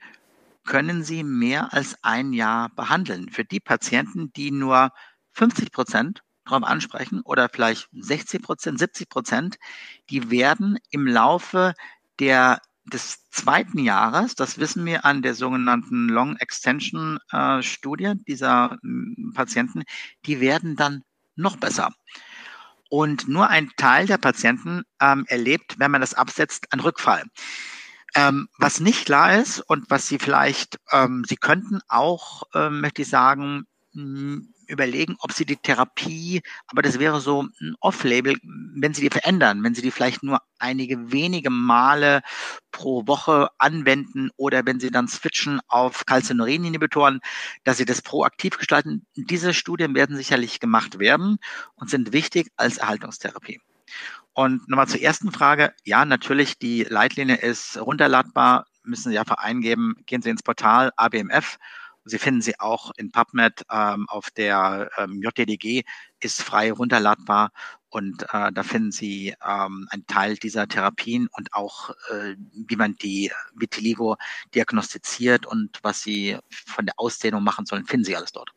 können Sie mehr als ein Jahr behandeln. Für die Patienten, die nur 50 Prozent darauf ansprechen oder vielleicht 60 Prozent, 70 Prozent, die werden im Laufe der des zweiten Jahres, das wissen wir an der sogenannten Long Extension äh, Studie dieser äh, Patienten, die werden dann noch besser. Und nur ein Teil der Patienten ähm, erlebt, wenn man das absetzt, einen Rückfall. Ähm, was nicht klar ist und was Sie vielleicht, ähm, Sie könnten auch, ähm, möchte ich sagen, mh, überlegen, ob Sie die Therapie, aber das wäre so ein Off-Label, wenn Sie die verändern, wenn Sie die vielleicht nur einige wenige Male pro Woche anwenden oder wenn Sie dann switchen auf Calcineurin-Inhibitoren, dass Sie das proaktiv gestalten. Diese Studien werden sicherlich gemacht werden und sind wichtig als Erhaltungstherapie. Und nochmal zur ersten Frage. Ja, natürlich, die Leitlinie ist runterladbar, müssen Sie einfach eingeben. Gehen Sie ins Portal ABMF. Sie finden sie auch in PubMed ähm, auf der ähm, JDDG, ist frei runterladbar und äh, da finden Sie ähm, einen Teil dieser Therapien und auch, äh, wie man die Vitiligo diagnostiziert und was Sie von der Ausdehnung machen sollen, finden Sie alles dort.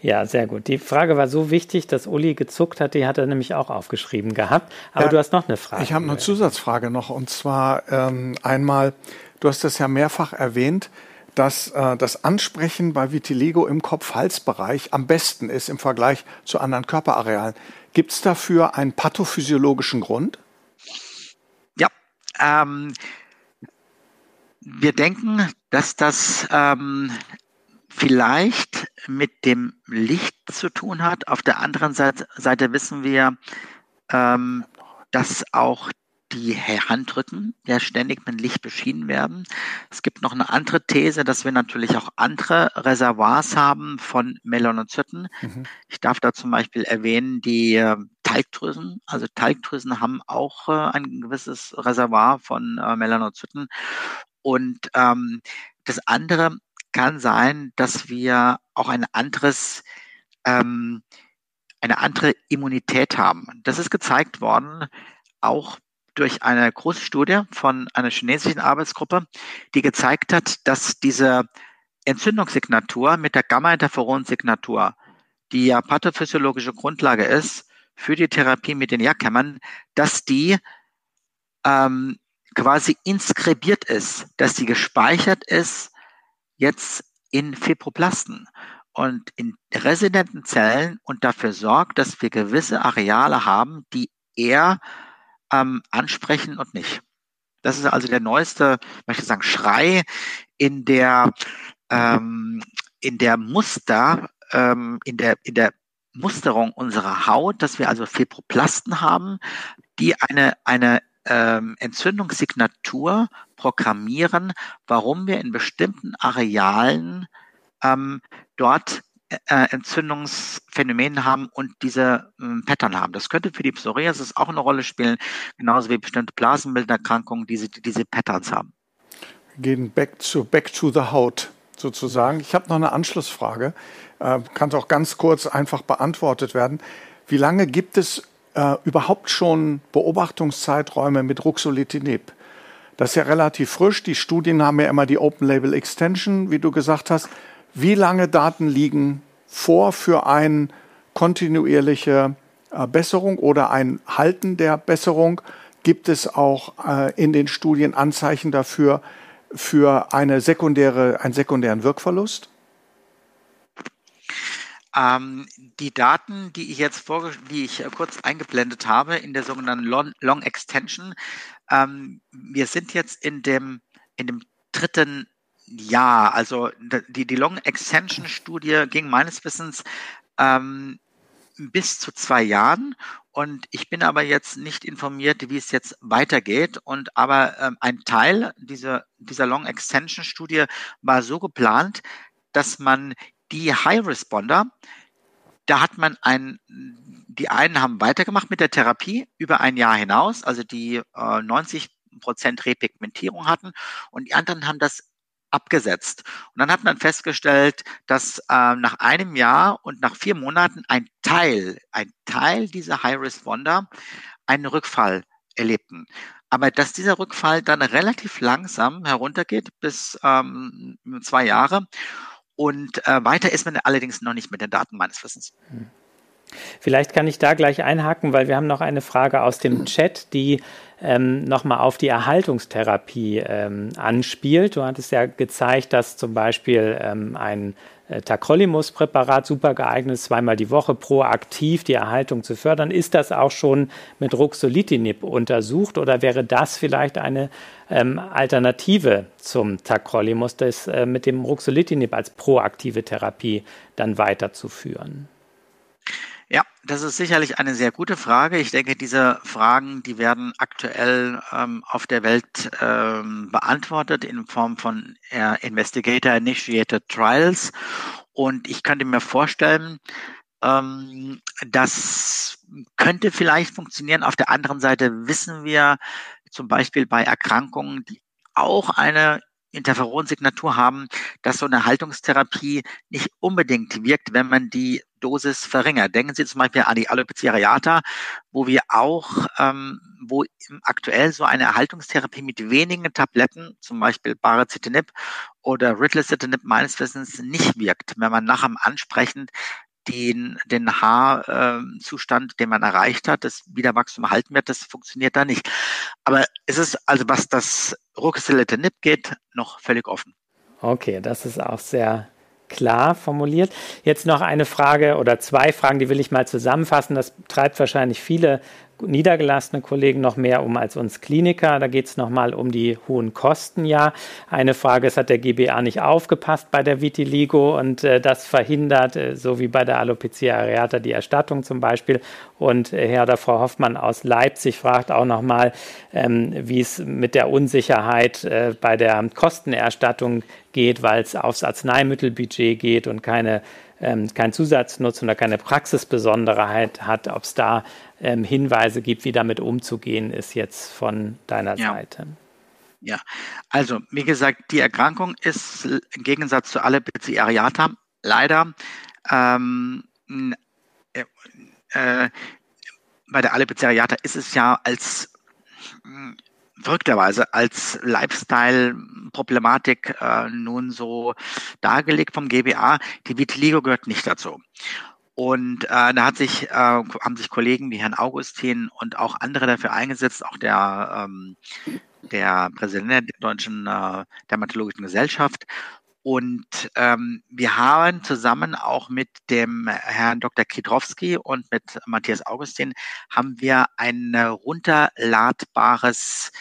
Ja, sehr gut. Die Frage war so wichtig, dass Uli gezuckt hat, die hat er nämlich auch aufgeschrieben gehabt. Aber ja, du hast noch eine Frage. Ich habe eine Zusatzfrage noch und zwar ähm, einmal, du hast das ja mehrfach erwähnt, dass äh, das Ansprechen bei Vitiligo im Kopf-Hals-Bereich am besten ist im Vergleich zu anderen Körperarealen. Gibt es dafür einen pathophysiologischen Grund? Ja, ähm, wir denken, dass das ähm, vielleicht mit dem Licht zu tun hat. Auf der anderen Seite, wissen wir, ähm, dass auch die Handrücken ja ständig mit Licht beschienen werden. Es gibt noch eine andere These, dass wir natürlich auch andere Reservoirs haben von Melanozyten. Mhm. Ich darf da zum Beispiel erwähnen die äh, Talgdrüsen. Also Talgdrüsen haben auch äh, ein gewisses Reservoir von äh, Melanozyten. Und ähm, das andere kann sein, dass wir auch ein anderes, ähm, eine andere Immunität haben. Das ist gezeigt worden, auch durch eine große Studie von einer chinesischen Arbeitsgruppe, die gezeigt hat, dass diese Entzündungssignatur mit der Gamma-Interferon-Signatur, die ja pathophysiologische Grundlage ist für die Therapie mit den Jackhämmern, dass die ähm, quasi inskribiert ist, dass die gespeichert ist jetzt in Fibroplasten und in residenten Zellen und dafür sorgt, dass wir gewisse Areale haben, die eher ähm, ansprechen und nicht. Das ist also der neueste, möchte sagen, Schrei in der ähm, in der Muster, ähm, in der in der Musterung unserer Haut, dass wir also Fibroplasten haben, die eine eine ähm, Entzündungssignatur programmieren, warum wir in bestimmten Arealen ähm, dort äh, Entzündungsphänomene haben und diese ähm, Pattern haben. Das könnte für die Psoriasis auch eine Rolle spielen, genauso wie bestimmte Blasenbilderkrankungen, diese, diese Patterns haben. Wir gehen back to, back to the Haut sozusagen. Ich habe noch eine Anschlussfrage, äh, kann auch ganz kurz einfach beantwortet werden. Wie lange gibt es äh, überhaupt schon Beobachtungszeiträume mit Ruxolitinib? Das ist ja relativ frisch. Die Studien haben ja immer die Open Label Extension, wie du gesagt hast. Wie lange Daten liegen vor für eine kontinuierliche äh, Besserung oder ein Halten der Besserung? Gibt es auch äh, in den Studien Anzeichen dafür, für eine sekundäre, einen sekundären Wirkverlust? Ähm, die Daten, die ich jetzt die ich kurz eingeblendet habe in der sogenannten Long, Long Extension, ähm, wir sind jetzt in dem, in dem dritten ja, also die, die Long Extension Studie ging meines Wissens ähm, bis zu zwei Jahren und ich bin aber jetzt nicht informiert, wie es jetzt weitergeht. Und aber ähm, ein Teil dieser, dieser Long Extension Studie war so geplant, dass man die High Responder, da hat man ein, die einen haben weitergemacht mit der Therapie über ein Jahr hinaus, also die äh, 90 Prozent Repigmentierung hatten und die anderen haben das abgesetzt. Und dann hat man festgestellt, dass äh, nach einem Jahr und nach vier Monaten ein Teil, ein Teil dieser High Responder einen Rückfall erlebten. Aber dass dieser Rückfall dann relativ langsam heruntergeht bis ähm, zwei Jahre. Und äh, weiter ist man allerdings noch nicht mit den Daten meines Wissens. Hm. Vielleicht kann ich da gleich einhaken, weil wir haben noch eine Frage aus dem Chat, die ähm, nochmal auf die Erhaltungstherapie ähm, anspielt. Du hattest ja gezeigt, dass zum Beispiel ähm, ein äh, Tacrolimus-Präparat super geeignet ist, zweimal die Woche proaktiv die Erhaltung zu fördern. Ist das auch schon mit Ruxolitinib untersucht oder wäre das vielleicht eine ähm, Alternative zum Tacrolimus, das äh, mit dem Ruxolitinib als proaktive Therapie dann weiterzuführen? Das ist sicherlich eine sehr gute Frage. Ich denke, diese Fragen, die werden aktuell ähm, auf der Welt ähm, beantwortet in Form von äh, Investigator-Initiated Trials. Und ich könnte mir vorstellen, ähm, das könnte vielleicht funktionieren. Auf der anderen Seite wissen wir zum Beispiel bei Erkrankungen, die auch eine Interferonsignatur haben, dass so eine Haltungstherapie nicht unbedingt wirkt, wenn man die Dosis verringert. Denken Sie zum Beispiel an die Alopecia areata, wo wir auch, ähm, wo aktuell so eine Erhaltungstherapie mit wenigen Tabletten, zum Beispiel Baricitinib oder Ritlecitinib meines Wissens nicht wirkt, wenn man nach dem Ansprechen den, den Haarzustand, den man erreicht hat, das Wiederwachstum halten wird, das funktioniert da nicht. Aber es ist also, was das Ruxolitinib geht, noch völlig offen. Okay, das ist auch sehr klar formuliert. Jetzt noch eine Frage oder zwei Fragen, die will ich mal zusammenfassen. Das treibt wahrscheinlich viele niedergelassene Kollegen noch mehr um als uns Kliniker. Da geht es nochmal um die hohen Kosten. Ja, eine Frage ist, hat der GBA nicht aufgepasst bei der Vitiligo und äh, das verhindert, äh, so wie bei der Alopecia areata, die Erstattung zum Beispiel. Und äh, Herr oder Frau Hoffmann aus Leipzig fragt auch nochmal, ähm, wie es mit der Unsicherheit äh, bei der Kostenerstattung geht, weil es aufs Arzneimittelbudget geht und keine ähm, keinen Zusatznutzen oder keine Praxisbesonderheit hat, ob es da ähm, Hinweise gibt, wie damit umzugehen ist jetzt von deiner ja. Seite. Ja, also wie gesagt, die Erkrankung ist im Gegensatz zu Alopecia areata leider ähm, äh, äh, bei der Alopecia areata ist es ja als verrückterweise als Lifestyle-Problematik äh, nun so dargelegt vom GBA. Die Vitiligo gehört nicht dazu. Und äh, da hat sich, äh, haben sich Kollegen wie Herrn Augustin und auch andere dafür eingesetzt, auch der, ähm, der Präsident der Deutschen äh, Dermatologischen Gesellschaft. Und ähm, wir haben zusammen auch mit dem Herrn Dr. Kidrowski und mit Matthias Augustin haben wir ein runterladbares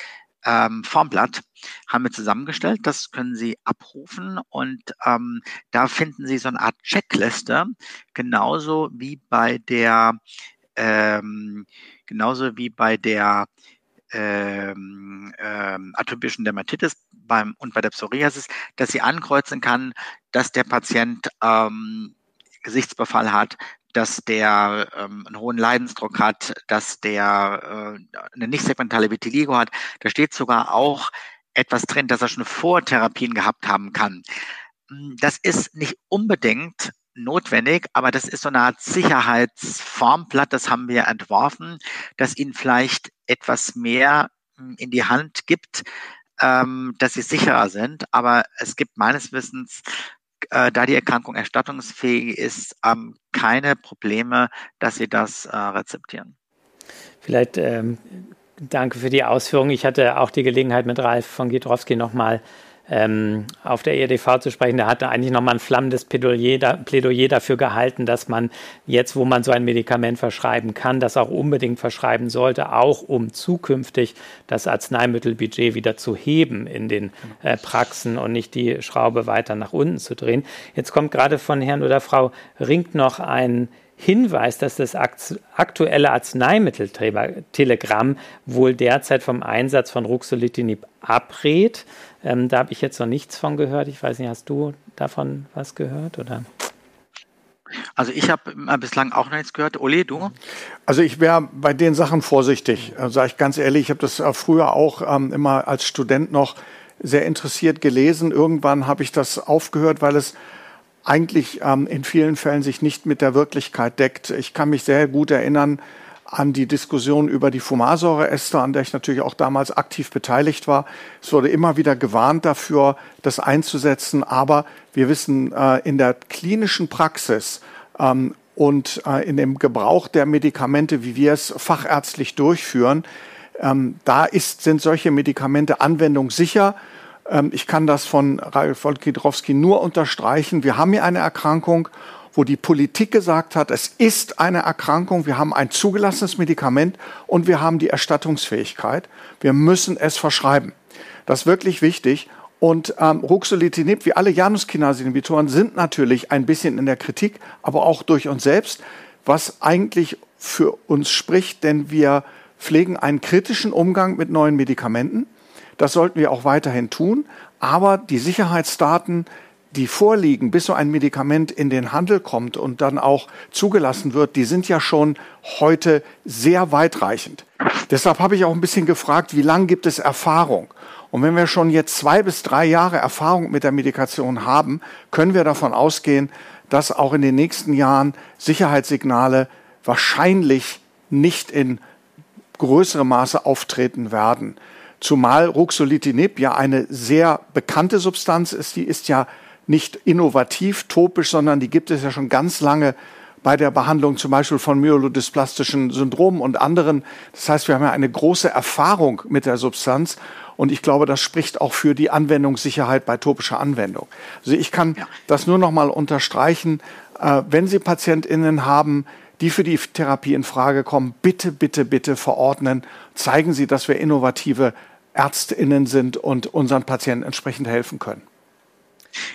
ähm, Formblatt haben wir zusammengestellt. Das können Sie abrufen und ähm, da finden Sie so eine Art Checkliste, genauso wie bei der ähm, genauso wie bei der ähm, ähm, atypischen Dermatitis beim, und bei der Psoriasis, dass sie ankreuzen kann, dass der Patient ähm, Gesichtsbefall hat, dass der ähm, einen hohen Leidensdruck hat, dass der äh, eine nicht segmentale Vitiligo hat. Da steht sogar auch etwas drin, dass er schon Vortherapien gehabt haben kann. Hm, das ist nicht unbedingt notwendig, aber das ist so eine Art Sicherheitsformblatt, das haben wir entworfen, das Ihnen vielleicht etwas mehr hm, in die Hand gibt, ähm, dass Sie sicherer sind. Aber es gibt meines Wissens äh, da die Erkrankung erstattungsfähig ist, ähm, keine Probleme, dass sie das äh, rezeptieren. Vielleicht ähm, danke für die Ausführung. Ich hatte auch die Gelegenheit, mit Ralf von Giedrowski nochmal ähm, auf der EDV zu sprechen. Der hatte eigentlich nochmal ein flammendes Plädoyer, da, Plädoyer dafür gehalten, dass man jetzt, wo man so ein Medikament verschreiben kann, das auch unbedingt verschreiben sollte, auch um zukünftig das Arzneimittelbudget wieder zu heben in den äh, Praxen und nicht die Schraube weiter nach unten zu drehen. Jetzt kommt gerade von Herrn oder Frau Rink noch ein Hinweis, dass das aktuelle Arzneimitteltelegramm wohl derzeit vom Einsatz von Ruxolitinib abrät. Ähm, da habe ich jetzt noch nichts von gehört. Ich weiß nicht, hast du davon was gehört oder? Also ich habe bislang auch noch nichts gehört. Uli, du? Also ich wäre bei den Sachen vorsichtig, äh, sage ich ganz ehrlich. Ich habe das äh, früher auch ähm, immer als Student noch sehr interessiert gelesen. Irgendwann habe ich das aufgehört, weil es eigentlich ähm, in vielen Fällen sich nicht mit der Wirklichkeit deckt. Ich kann mich sehr gut erinnern an die Diskussion über die Fumarsäureester, an der ich natürlich auch damals aktiv beteiligt war. Es wurde immer wieder gewarnt dafür, das einzusetzen, aber wir wissen, äh, in der klinischen Praxis ähm, und äh, in dem Gebrauch der Medikamente, wie wir es fachärztlich durchführen, ähm, da ist, sind solche Medikamente anwendungssicher ähm, ich kann das von Ralf Wolkidrowski nur unterstreichen. Wir haben hier eine Erkrankung, wo die Politik gesagt hat, es ist eine Erkrankung, wir haben ein zugelassenes Medikament und wir haben die Erstattungsfähigkeit. Wir müssen es verschreiben. Das ist wirklich wichtig. Und ähm, Ruxolitinib, wie alle Januskinase-Inhibitoren, sind natürlich ein bisschen in der Kritik, aber auch durch uns selbst, was eigentlich für uns spricht, denn wir pflegen einen kritischen Umgang mit neuen Medikamenten. Das sollten wir auch weiterhin tun. Aber die Sicherheitsdaten, die vorliegen, bis so ein Medikament in den Handel kommt und dann auch zugelassen wird, die sind ja schon heute sehr weitreichend. Deshalb habe ich auch ein bisschen gefragt, wie lange gibt es Erfahrung? Und wenn wir schon jetzt zwei bis drei Jahre Erfahrung mit der Medikation haben, können wir davon ausgehen, dass auch in den nächsten Jahren Sicherheitssignale wahrscheinlich nicht in größerem Maße auftreten werden. Zumal Ruxolitinib ja eine sehr bekannte Substanz ist. Die ist ja nicht innovativ, topisch, sondern die gibt es ja schon ganz lange bei der Behandlung zum Beispiel von myelodysplastischen Syndromen und anderen. Das heißt, wir haben ja eine große Erfahrung mit der Substanz und ich glaube, das spricht auch für die Anwendungssicherheit bei topischer Anwendung. Also ich kann ja. das nur noch mal unterstreichen. Äh, wenn Sie PatientInnen haben, die für die Therapie in Frage kommen, bitte, bitte, bitte verordnen. Zeigen Sie, dass wir innovative ÄrztInnen sind und unseren Patienten entsprechend helfen können.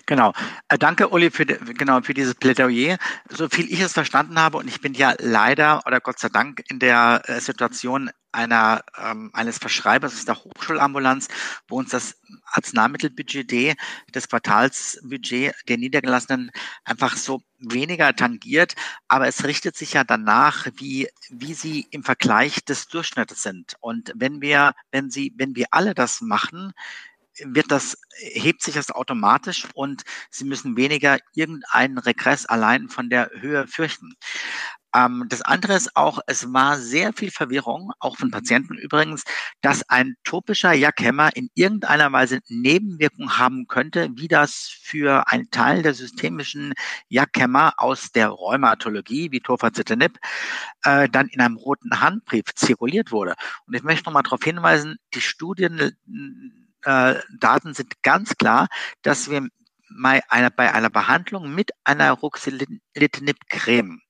Genau. Äh, danke, Uli, für, genau, für dieses Plädoyer. So viel ich es verstanden habe, und ich bin ja leider oder Gott sei Dank in der äh, Situation einer, ähm, eines Verschreibers der Hochschulambulanz, wo uns das Arzneimittelbudget, das Quartalsbudget der Niedergelassenen einfach so weniger tangiert. Aber es richtet sich ja danach, wie, wie sie im Vergleich des Durchschnittes sind. Und wenn wir, wenn sie, wenn wir alle das machen, wird das, hebt sich das automatisch und Sie müssen weniger irgendeinen Regress allein von der Höhe fürchten. Ähm, das andere ist auch, es war sehr viel Verwirrung, auch von Patienten übrigens, dass ein topischer Jackhämmer in irgendeiner Weise Nebenwirkungen haben könnte, wie das für einen Teil der systemischen Jackhämmer aus der Rheumatologie, wie Tofacitinib, äh, dann in einem roten Handbrief zirkuliert wurde. Und ich möchte nochmal darauf hinweisen, die Studien äh, Daten sind ganz klar, dass wir bei einer, bei einer Behandlung mit einer Ruxolitinib-Creme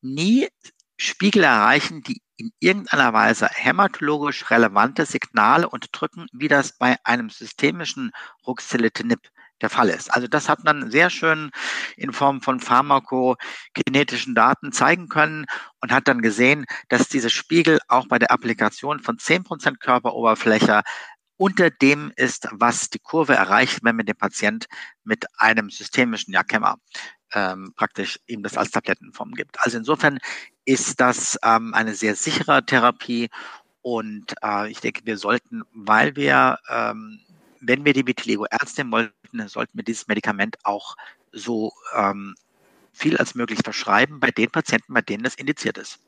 nie Spiegel erreichen, die in irgendeiner Weise hämatologisch relevante Signale unterdrücken, wie das bei einem systemischen Ruxolitinib der Fall ist. Also das hat man sehr schön in Form von pharmakokinetischen Daten zeigen können und hat dann gesehen, dass diese Spiegel auch bei der Applikation von 10% Körperoberfläche unter dem ist, was die Kurve erreicht, wenn man den Patient mit einem systemischen Jackhämmer ähm, praktisch ihm das als Tablettenform gibt. Also insofern ist das ähm, eine sehr sichere Therapie und äh, ich denke, wir sollten, weil wir, ähm, wenn wir die Vitiligo ernst nehmen wollten, sollten wir dieses Medikament auch so ähm, viel als möglich verschreiben bei den Patienten, bei denen es indiziert ist.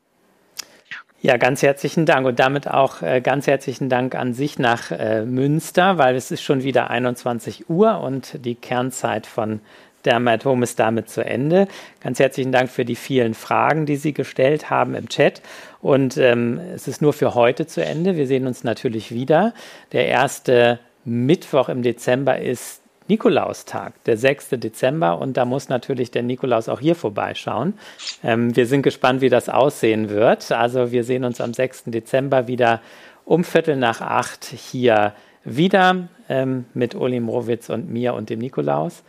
Ja, ganz herzlichen Dank und damit auch äh, ganz herzlichen Dank an sich nach äh, Münster, weil es ist schon wieder 21 Uhr und die Kernzeit von Dermat Home ist damit zu Ende. Ganz herzlichen Dank für die vielen Fragen, die Sie gestellt haben im Chat. Und ähm, es ist nur für heute zu Ende. Wir sehen uns natürlich wieder. Der erste Mittwoch im Dezember ist Nikolaustag, der 6. Dezember. Und da muss natürlich der Nikolaus auch hier vorbeischauen. Ähm, wir sind gespannt, wie das aussehen wird. Also wir sehen uns am 6. Dezember wieder um Viertel nach acht hier wieder ähm, mit Uli Mrowitz und mir und dem Nikolaus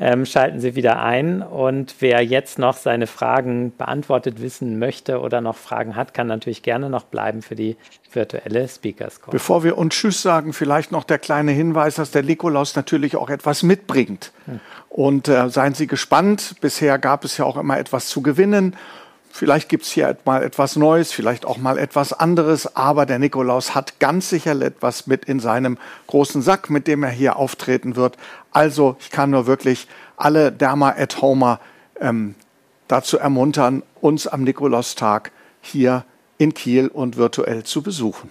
ähm, schalten Sie wieder ein. Und wer jetzt noch seine Fragen beantwortet wissen möchte oder noch Fragen hat, kann natürlich gerne noch bleiben für die virtuelle Speakers Call. Bevor wir uns Tschüss sagen, vielleicht noch der kleine Hinweis, dass der Nikolaus natürlich auch etwas mitbringt. Hm. Und äh, seien Sie gespannt. Bisher gab es ja auch immer etwas zu gewinnen. Vielleicht gibt es hier mal etwas Neues, vielleicht auch mal etwas anderes, aber der Nikolaus hat ganz sicher etwas mit in seinem großen Sack, mit dem er hier auftreten wird. Also ich kann nur wirklich alle Derma-at-Homer ähm, dazu ermuntern, uns am Nikolaustag hier in Kiel und virtuell zu besuchen.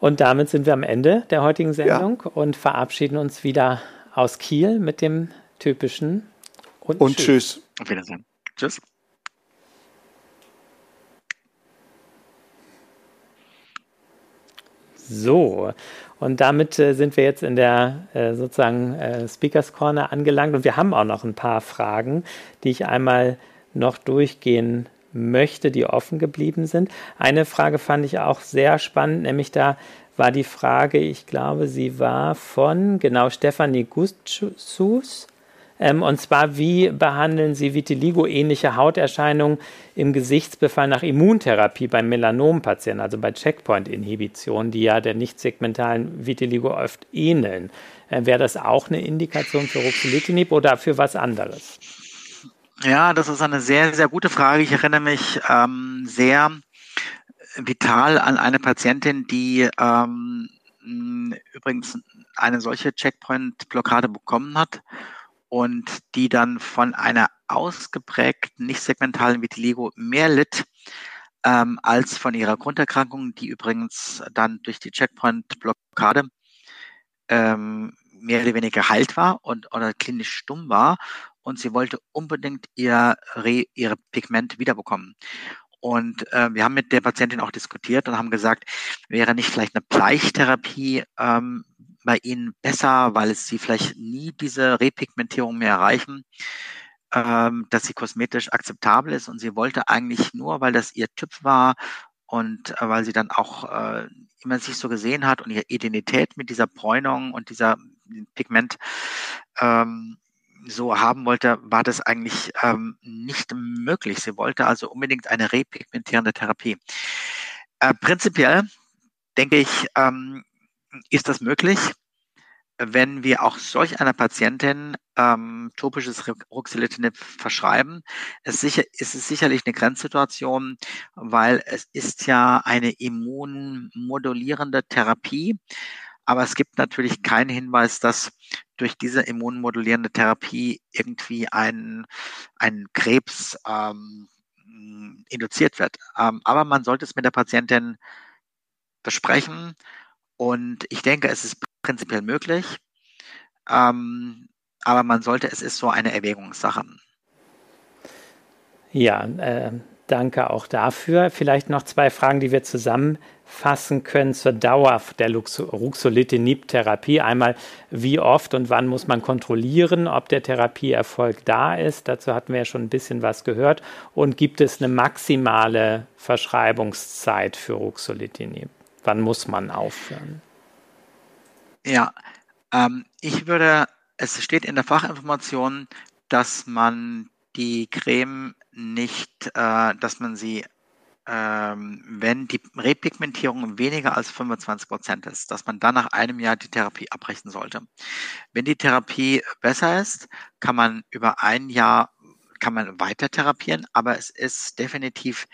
Und damit sind wir am Ende der heutigen Sendung ja. und verabschieden uns wieder aus Kiel mit dem typischen und, und tschüss. tschüss. Auf Wiedersehen. Tschüss. So, und damit äh, sind wir jetzt in der äh, sozusagen äh, Speakers Corner angelangt und wir haben auch noch ein paar Fragen, die ich einmal noch durchgehen möchte, die offen geblieben sind. Eine Frage fand ich auch sehr spannend, nämlich da war die Frage, ich glaube, sie war von genau Stefanie Gustsus ähm, und zwar, wie behandeln Sie Vitiligo-ähnliche Hauterscheinungen im Gesichtsbefall nach Immuntherapie bei Melanompatienten, also bei Checkpoint-Inhibition, die ja der nicht segmentalen Vitiligo oft ähneln? Äh, Wäre das auch eine Indikation für Ruxolitinib oder für was anderes? Ja, das ist eine sehr, sehr gute Frage. Ich erinnere mich ähm, sehr vital an eine Patientin, die ähm, übrigens eine solche Checkpoint-Blockade bekommen hat und die dann von einer ausgeprägten nicht segmentalen Vitiligo mehr litt ähm, als von ihrer Grunderkrankung, die übrigens dann durch die Checkpoint-Blockade ähm, mehr oder weniger geheilt war und oder klinisch stumm war und sie wollte unbedingt ihr Re, Pigment wiederbekommen. Und äh, wir haben mit der Patientin auch diskutiert und haben gesagt, wäre nicht vielleicht eine Bleichtherapie ähm, bei ihnen besser, weil es sie vielleicht nie diese Repigmentierung mehr erreichen, ähm, dass sie kosmetisch akzeptabel ist und sie wollte eigentlich nur, weil das ihr Typ war und äh, weil sie dann auch äh, immer sich so gesehen hat und ihre Identität mit dieser Bräunung und dieser Pigment ähm, so haben wollte, war das eigentlich ähm, nicht möglich. Sie wollte also unbedingt eine repigmentierende Therapie. Äh, prinzipiell denke ich, ähm, ist das möglich, wenn wir auch solch einer Patientin ähm, topisches Ruxolitinib verschreiben. Es, sicher, es ist sicherlich eine Grenzsituation, weil es ist ja eine immunmodulierende Therapie. Aber es gibt natürlich keinen Hinweis, dass durch diese immunmodulierende Therapie irgendwie ein, ein Krebs ähm, induziert wird. Ähm, aber man sollte es mit der Patientin besprechen. Und ich denke, es ist prinzipiell möglich. Ähm, aber man sollte, es ist so eine Erwägungssache. Ja, äh, danke auch dafür. Vielleicht noch zwei Fragen, die wir zusammenfassen können zur Dauer der Ruxolitinib-Therapie. Einmal, wie oft und wann muss man kontrollieren, ob der Therapieerfolg da ist? Dazu hatten wir ja schon ein bisschen was gehört. Und gibt es eine maximale Verschreibungszeit für Ruxolitinib? Wann muss man aufhören? Ja, ähm, ich würde, es steht in der Fachinformation, dass man die Creme nicht, äh, dass man sie, ähm, wenn die Repigmentierung weniger als 25 Prozent ist, dass man dann nach einem Jahr die Therapie abbrechen sollte. Wenn die Therapie besser ist, kann man über ein Jahr kann man weiter therapieren, aber es ist definitiv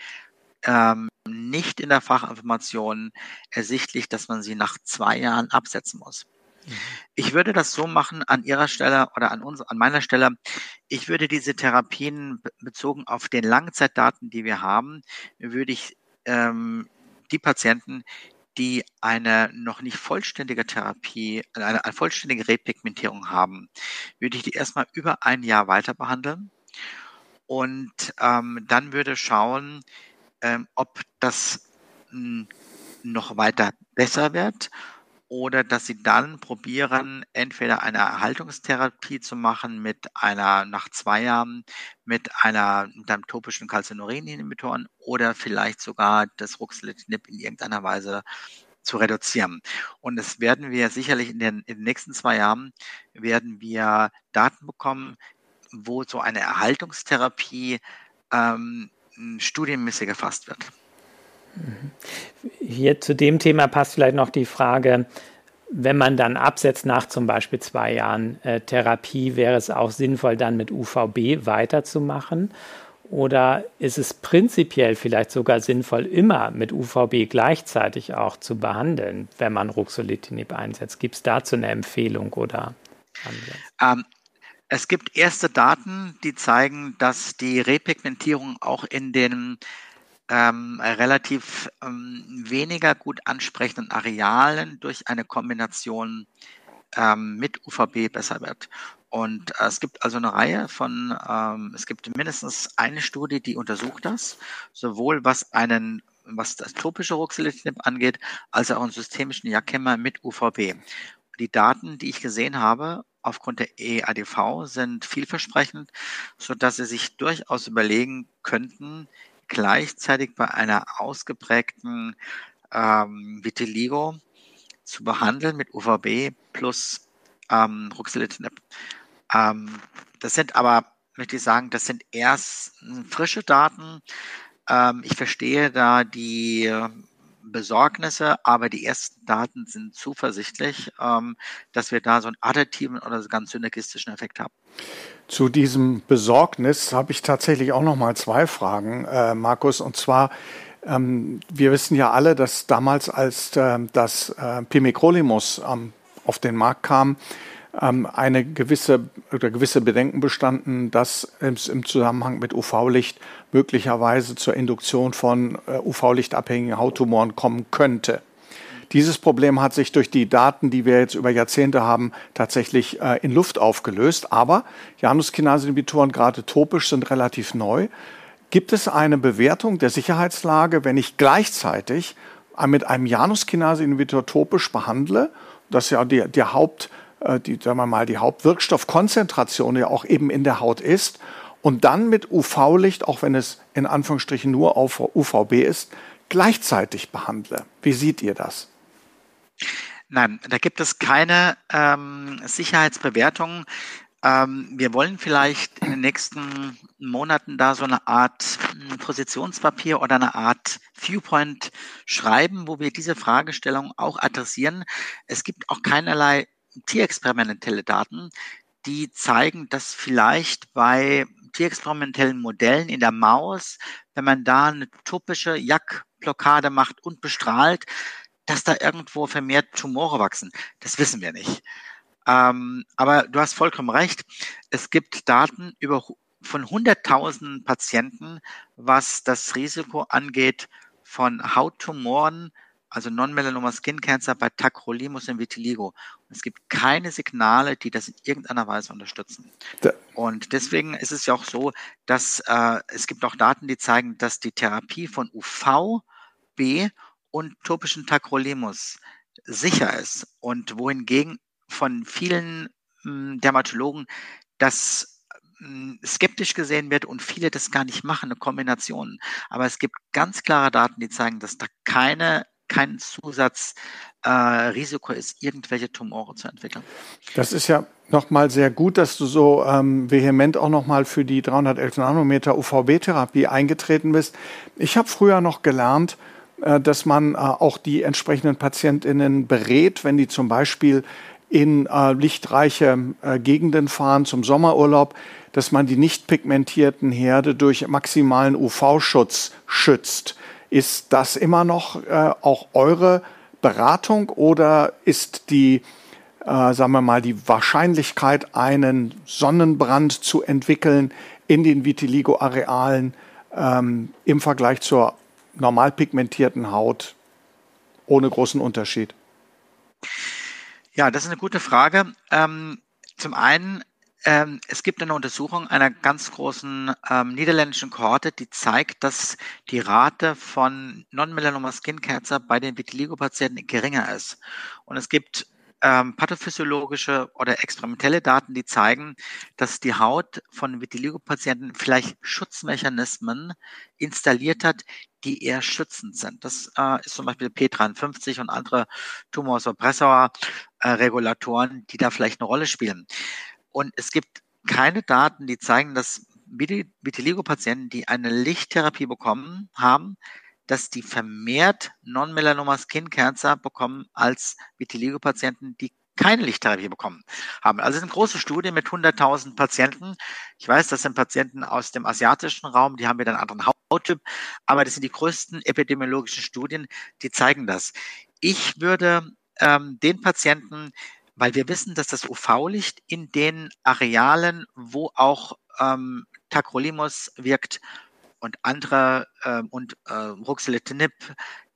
ähm, nicht in der Fachinformation ersichtlich, dass man sie nach zwei Jahren absetzen muss. Mhm. Ich würde das so machen an Ihrer Stelle oder an uns, an meiner Stelle. Ich würde diese Therapien bezogen auf den Langzeitdaten, die wir haben, würde ich ähm, die Patienten, die eine noch nicht vollständige Therapie, eine, eine vollständige Repigmentierung haben, würde ich die erstmal über ein Jahr weiter behandeln und ähm, dann würde schauen, ähm, ob das mh, hm, noch weiter besser wird oder dass sie dann probieren, entweder eine Erhaltungstherapie zu machen mit einer nach zwei Jahren mit einer mit einem topischen Calcineurin-Inhibitoren oder vielleicht sogar das Ruxolitinib in irgendeiner Weise zu reduzieren. Und es werden wir sicherlich in den, in den nächsten zwei Jahren werden wir Daten bekommen, wo so eine Erhaltungstherapie ähm, studienmäßig erfasst wird. Hier zu dem Thema passt vielleicht noch die Frage, wenn man dann absetzt nach zum Beispiel zwei Jahren äh, Therapie, wäre es auch sinnvoll, dann mit UVB weiterzumachen? Oder ist es prinzipiell vielleicht sogar sinnvoll, immer mit UVB gleichzeitig auch zu behandeln, wenn man Ruxolitinib einsetzt? Gibt es dazu eine Empfehlung oder? Ähm, es gibt erste Daten, die zeigen, dass die Repigmentierung auch in den ähm, relativ ähm, weniger gut ansprechenden Arealen durch eine Kombination ähm, mit UVB besser wird. Und äh, es gibt also eine Reihe von, ähm, es gibt mindestens eine Studie, die untersucht das, sowohl was einen was das tropische Ruxolitinib angeht, als auch einen systemischen Jackhemmer mit UVB. Die Daten, die ich gesehen habe, aufgrund der EADV sind vielversprechend, so dass sie sich durchaus überlegen könnten, gleichzeitig bei einer ausgeprägten ähm, Vitiligo zu behandeln mit UVB plus ähm, Ruxolitinib. Ähm, das sind aber, möchte ich sagen, das sind erst frische Daten. Ähm, ich verstehe da die Besorgnisse, aber die ersten Daten sind zuversichtlich, ähm, dass wir da so einen additiven oder ganz synergistischen Effekt haben. Zu diesem Besorgnis habe ich tatsächlich auch noch mal zwei Fragen, äh, Markus. Und zwar, ähm, wir wissen ja alle, dass damals, als äh, das äh, Pimecrolimus ähm, auf den Markt kam, ähm, eine gewisse oder gewisse Bedenken bestanden, dass es im Zusammenhang mit UV-Licht möglicherweise zur Induktion von äh, UV-lichtabhängigen Hauttumoren kommen könnte. Dieses Problem hat sich durch die Daten, die wir jetzt über Jahrzehnte haben, tatsächlich äh, in Luft aufgelöst. Aber Januskinase-Inhibitoren, gerade topisch, sind relativ neu. Gibt es eine Bewertung der Sicherheitslage, wenn ich gleichzeitig mit einem Januskinase-Inhibitor topisch behandle? Das ja die, die Haupt, äh, die, sagen wir mal, die Hauptwirkstoffkonzentration ja auch eben in der Haut ist. Und dann mit UV-Licht, auch wenn es in Anführungsstrichen nur auf UVB ist, gleichzeitig behandle. Wie seht ihr das? Nein, da gibt es keine ähm, Sicherheitsbewertung. Ähm, wir wollen vielleicht in den nächsten Monaten da so eine Art hm, Positionspapier oder eine Art Viewpoint schreiben, wo wir diese Fragestellung auch adressieren. Es gibt auch keinerlei tierexperimentelle Daten, die zeigen, dass vielleicht bei tierexperimentellen Modellen in der Maus, wenn man da eine topische Jack-Blockade macht und bestrahlt, dass da irgendwo vermehrt Tumore wachsen. Das wissen wir nicht. Ähm, aber du hast vollkommen recht. Es gibt Daten über von 100.000 Patienten, was das Risiko angeht von Hauttumoren, also Non-Melanoma Skin Cancer bei Tacrolimus und Vitiligo. Und es gibt keine Signale, die das in irgendeiner Weise unterstützen. Da. Und deswegen ist es ja auch so, dass äh, es gibt auch Daten, die zeigen, dass die Therapie von UV, B und topischen Tacrolimus sicher ist. Und wohingegen von vielen mh, hm, Dermatologen das hm, skeptisch gesehen wird und viele das gar nicht machen, eine Kombination. Aber es gibt ganz klare Daten, die zeigen, dass da keine kein Zusatzrisiko äh, ist, irgendwelche Tumore zu entwickeln. Das ist ja nochmal sehr gut, dass du so ähm, vehement auch nochmal für die 311 Nanometer UVB-Therapie eingetreten bist. Ich habe früher noch gelernt, äh, dass man äh, auch die entsprechenden PatientInnen berät, wenn die zum Beispiel in äh, lichtreiche äh, Gegenden fahren zum Sommerurlaub, dass man die nicht pigmentierten Herde durch maximalen UV-Schutz schützt. Ist das immer noch äh, auch eure Beratung oder ist die, äh, sagen wir mal, die Wahrscheinlichkeit, einen Sonnenbrand zu entwickeln in den Vitiligo-Arealen ähm, im Vergleich zur normal pigmentierten Haut ohne großen Unterschied? Ja, das ist eine gute Frage. Ähm, zum einen ähm, es gibt eine Untersuchung einer ganz großen ähm, niederländischen Kohorte, die zeigt, dass die Rate von Non-Melanoma Skin Cancer bei den Vitiligo-Patienten geringer ist. Und es gibt ähm, pathophysiologische oder experimentelle Daten, die zeigen, dass die Haut von Vitiligo-Patienten vielleicht Schutzmechanismen installiert hat, die eher schützend sind. Das äh, ist zum Beispiel P53 und andere Tumorsuppressor-Regulatoren, äh, die da vielleicht eine Rolle spielen. Und es gibt keine Daten, die zeigen, dass Vitiligo-Patienten, die eine Lichttherapie bekommen haben, dass die vermehrt Non-Melanoma Skin Cancer bekommen als Vitiligo-Patienten, die keine Lichttherapie bekommen haben. Also es ist eine große Studie mit 100.000 Patienten. Ich weiß, das sind Patienten aus dem asiatischen Raum, die haben wieder einen anderen Hauttyp, aber das sind die größten epidemiologischen Studien, die zeigen das. Ich würde ähm, den Patienten weil wir wissen, dass das UV-Licht in den Arealen, wo auch ähm, Tacrolimus wirkt und andere äh, und äh, Ruxolitinib,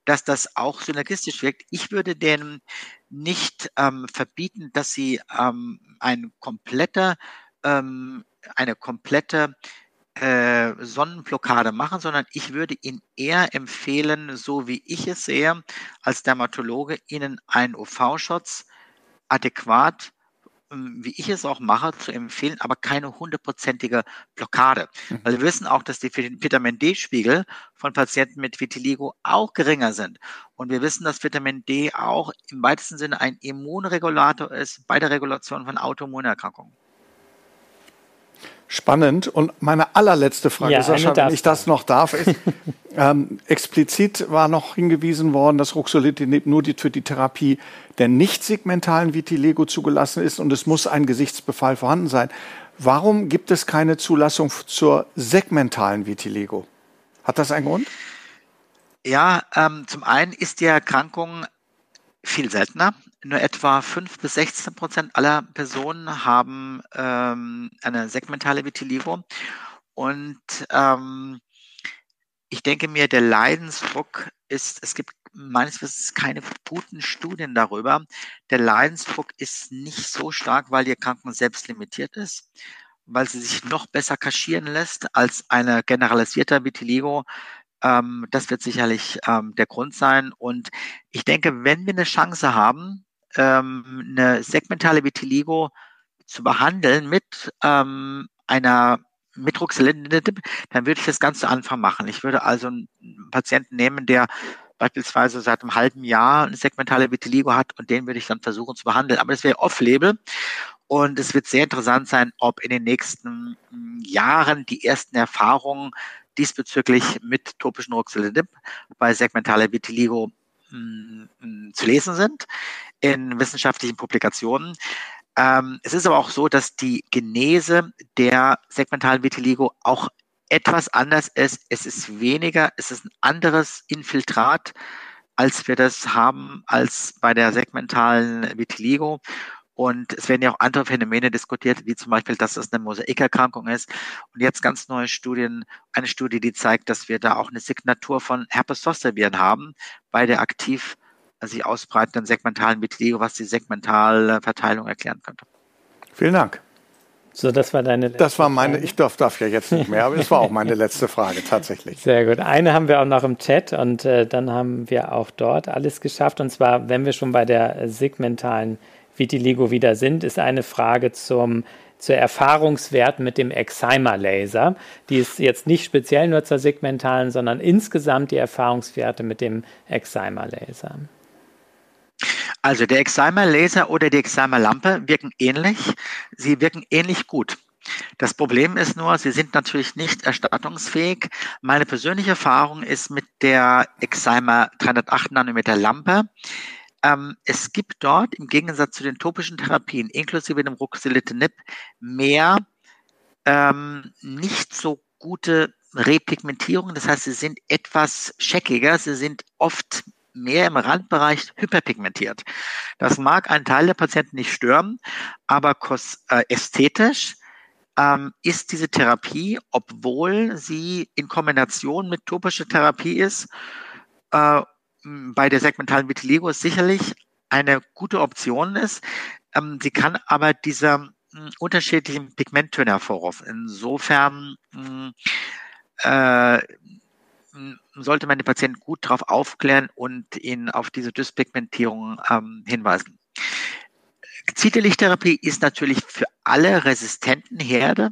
dass das auch synergistisch wirkt. Ich würde denen nicht ähm, verbieten, dass sie ähm, ein komplette, ähm, eine komplette äh, Sonnenblockade machen, sondern ich würde Ihnen eher empfehlen, so wie ich es sehe, als Dermatologe, Ihnen einen UV-Schutz adäquat, ähm, wie ich es auch mache, zu empfehlen, aber keine hundertprozentige Blockade. Mhm. Weil wir wissen auch, dass die Vitamin D-Spiegel von Patienten mit Vitiligo auch geringer sind. Und wir wissen, dass Vitamin D auch im weitesten Sinne ein Immunregulator ist bei der Regulation von Autoimmunerkrankungen. Spannend. Und meine allerletzte Frage, ja, Sascha, wenn ich das noch darf, ist, ähm, explizit war noch hingewiesen worden, dass Ruxolitinib nur die, für die Therapie der nicht segmentalen Vitiligo zugelassen ist und es muss ein Gesichtsbefall vorhanden sein. Warum gibt es keine Zulassung zur segmentalen Vitiligo? Hat das einen Grund? Ja, ähm, zum einen ist die Erkrankung viel seltener. Nur etwa 5 bis 16 Prozent aller Personen haben ähm, eine segmentale Vitiligo. Und ähm, ich denke mir, der Leidensdruck ist, es gibt meines Wissens keine guten Studien darüber. Der Leidensdruck ist nicht so stark, weil die Erkrankung selbst limitiert ist, weil sie sich noch besser kaschieren lässt als eine generalisierte Vitiligo, ähm, das wird sicherlich ähm, der Grund sein. Und ich denke, wenn wir eine Chance haben, ähm, eine segmentale Vitiligo zu behandeln mit ähm, einer mit dann würde ich das ganz zu Anfang machen. Ich würde also einen Patienten nehmen, der beispielsweise seit einem halben Jahr eine segmentale Vitiligo hat und den würde ich dann versuchen zu behandeln. Aber das wäre off-label und es wird sehr interessant sein, ob in den nächsten hm, Jahren die ersten Erfahrungen diesbezüglich mit topischen Ruxolitinib bei segmentaler Vitiligo zu lesen sind in wissenschaftlichen Publikationen. Ähm, es ist aber auch so, dass die Genese der segmentalen Vitiligo auch etwas anders ist. Es ist weniger, es ist ein anderes Infiltrat als wir das haben als bei der segmentalen Vitiligo. Und es werden ja auch andere Phänomene diskutiert, wie zum Beispiel, dass es eine Mosaikerkrankung ist. Und jetzt ganz neue Studien, eine Studie, die zeigt, dass wir da auch eine Signatur von Herpes Zoster Viren haben bei der aktiv sich ausbreitenden segmentalen Vitiligo, was die segmentale Verteilung erklären könnte. Vielen Dank. So, das war deine letzte Das war meine, ich darf, darf ja jetzt nicht mehr, aber das war auch meine letzte Frage tatsächlich. Sehr gut. Eine haben wir auch noch im Chat und äh, dann haben wir auch dort alles geschafft. Und zwar, wenn wir schon bei der segmentalen Vitiligo wieder sind, ist eine Frage zum zur Erfahrungswert mit dem Excimer-Laser. Die ist jetzt nicht speziell nur zur segmentalen, sondern insgesamt die Erfahrungswerte mit dem Excimer-Laser. Also der Excimer-Laser oder die Excimer-Lampe wirken ähnlich. Sie wirken ähnlich gut. Das Problem ist nur, sie sind natürlich nicht erstattungsfähig. Meine persönliche Erfahrung ist mit der Excimer 308 Nanometer Lampe. Ähm, es gibt dort im Gegensatz zu den topischen Therapien, inklusive dem Ruxolitinib, mehr ähm, nicht so gute Repigmentierung. Das heißt, sie sind etwas scheckiger, sie sind oft mehr im Randbereich hyperpigmentiert. Das mag einen Teil der Patienten nicht stören, aber äh, ästhetisch ähm, ist diese Therapie, obwohl sie in Kombination mit topischer Therapie ist, äh, bei der segmentalen Vitiligo sicherlich eine gute Option ist. Ähm, sie kann aber diese unterschiedlichen Pigmenttöne hervorrufen. Insofern äh, sollte man den Patienten gut darauf aufklären und ihn auf diese Dyspigmentierung ähm, hinweisen. Gezielte Lichttherapie ist natürlich für alle resistenten Herde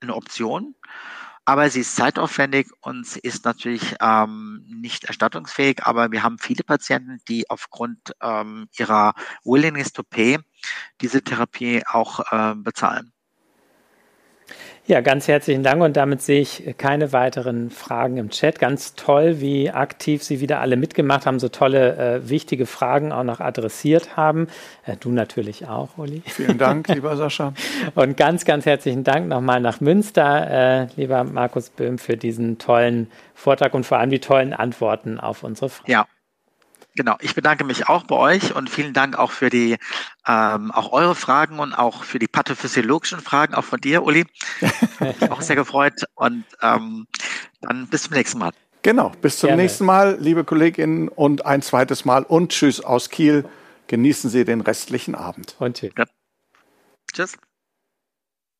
eine Option, aber sie ist zeitaufwendig und sie ist natürlich ähm, nicht erstattungsfähig. Aber wir haben viele Patienten, die aufgrund ähm, ihrer Willingness to Pay diese Therapie auch äh, bezahlen. Ja, ganz herzlichen Dank und damit sehe ich keine weiteren Fragen im Chat. Ganz toll, wie aktiv Sie wieder alle mitgemacht haben, so tolle, äh, wichtige Fragen auch noch adressiert haben. Äh, du natürlich auch, Uli. Vielen Dank, lieber Sascha. Und ganz, ganz herzlichen Dank nochmal nach Münster, äh, lieber Markus Böhm, für diesen tollen Vortrag und vor allem die tollen Antworten auf unsere Fragen. Ja, Genau, ich bedanke mich auch bei euch und vielen Dank auch für die ähm, auch eure Fragen und auch für die pathophysiologischen Fragen, auch von dir, Uli. ich auch sehr gefreut und ähm, dann bis zum nächsten Mal. Genau, bis zum Gerne. nächsten Mal, liebe Kolleginnen und ein zweites Mal und tschüss aus Kiel. Genießen Sie den restlichen Abend. Und tschüss. Ja. Tschüss.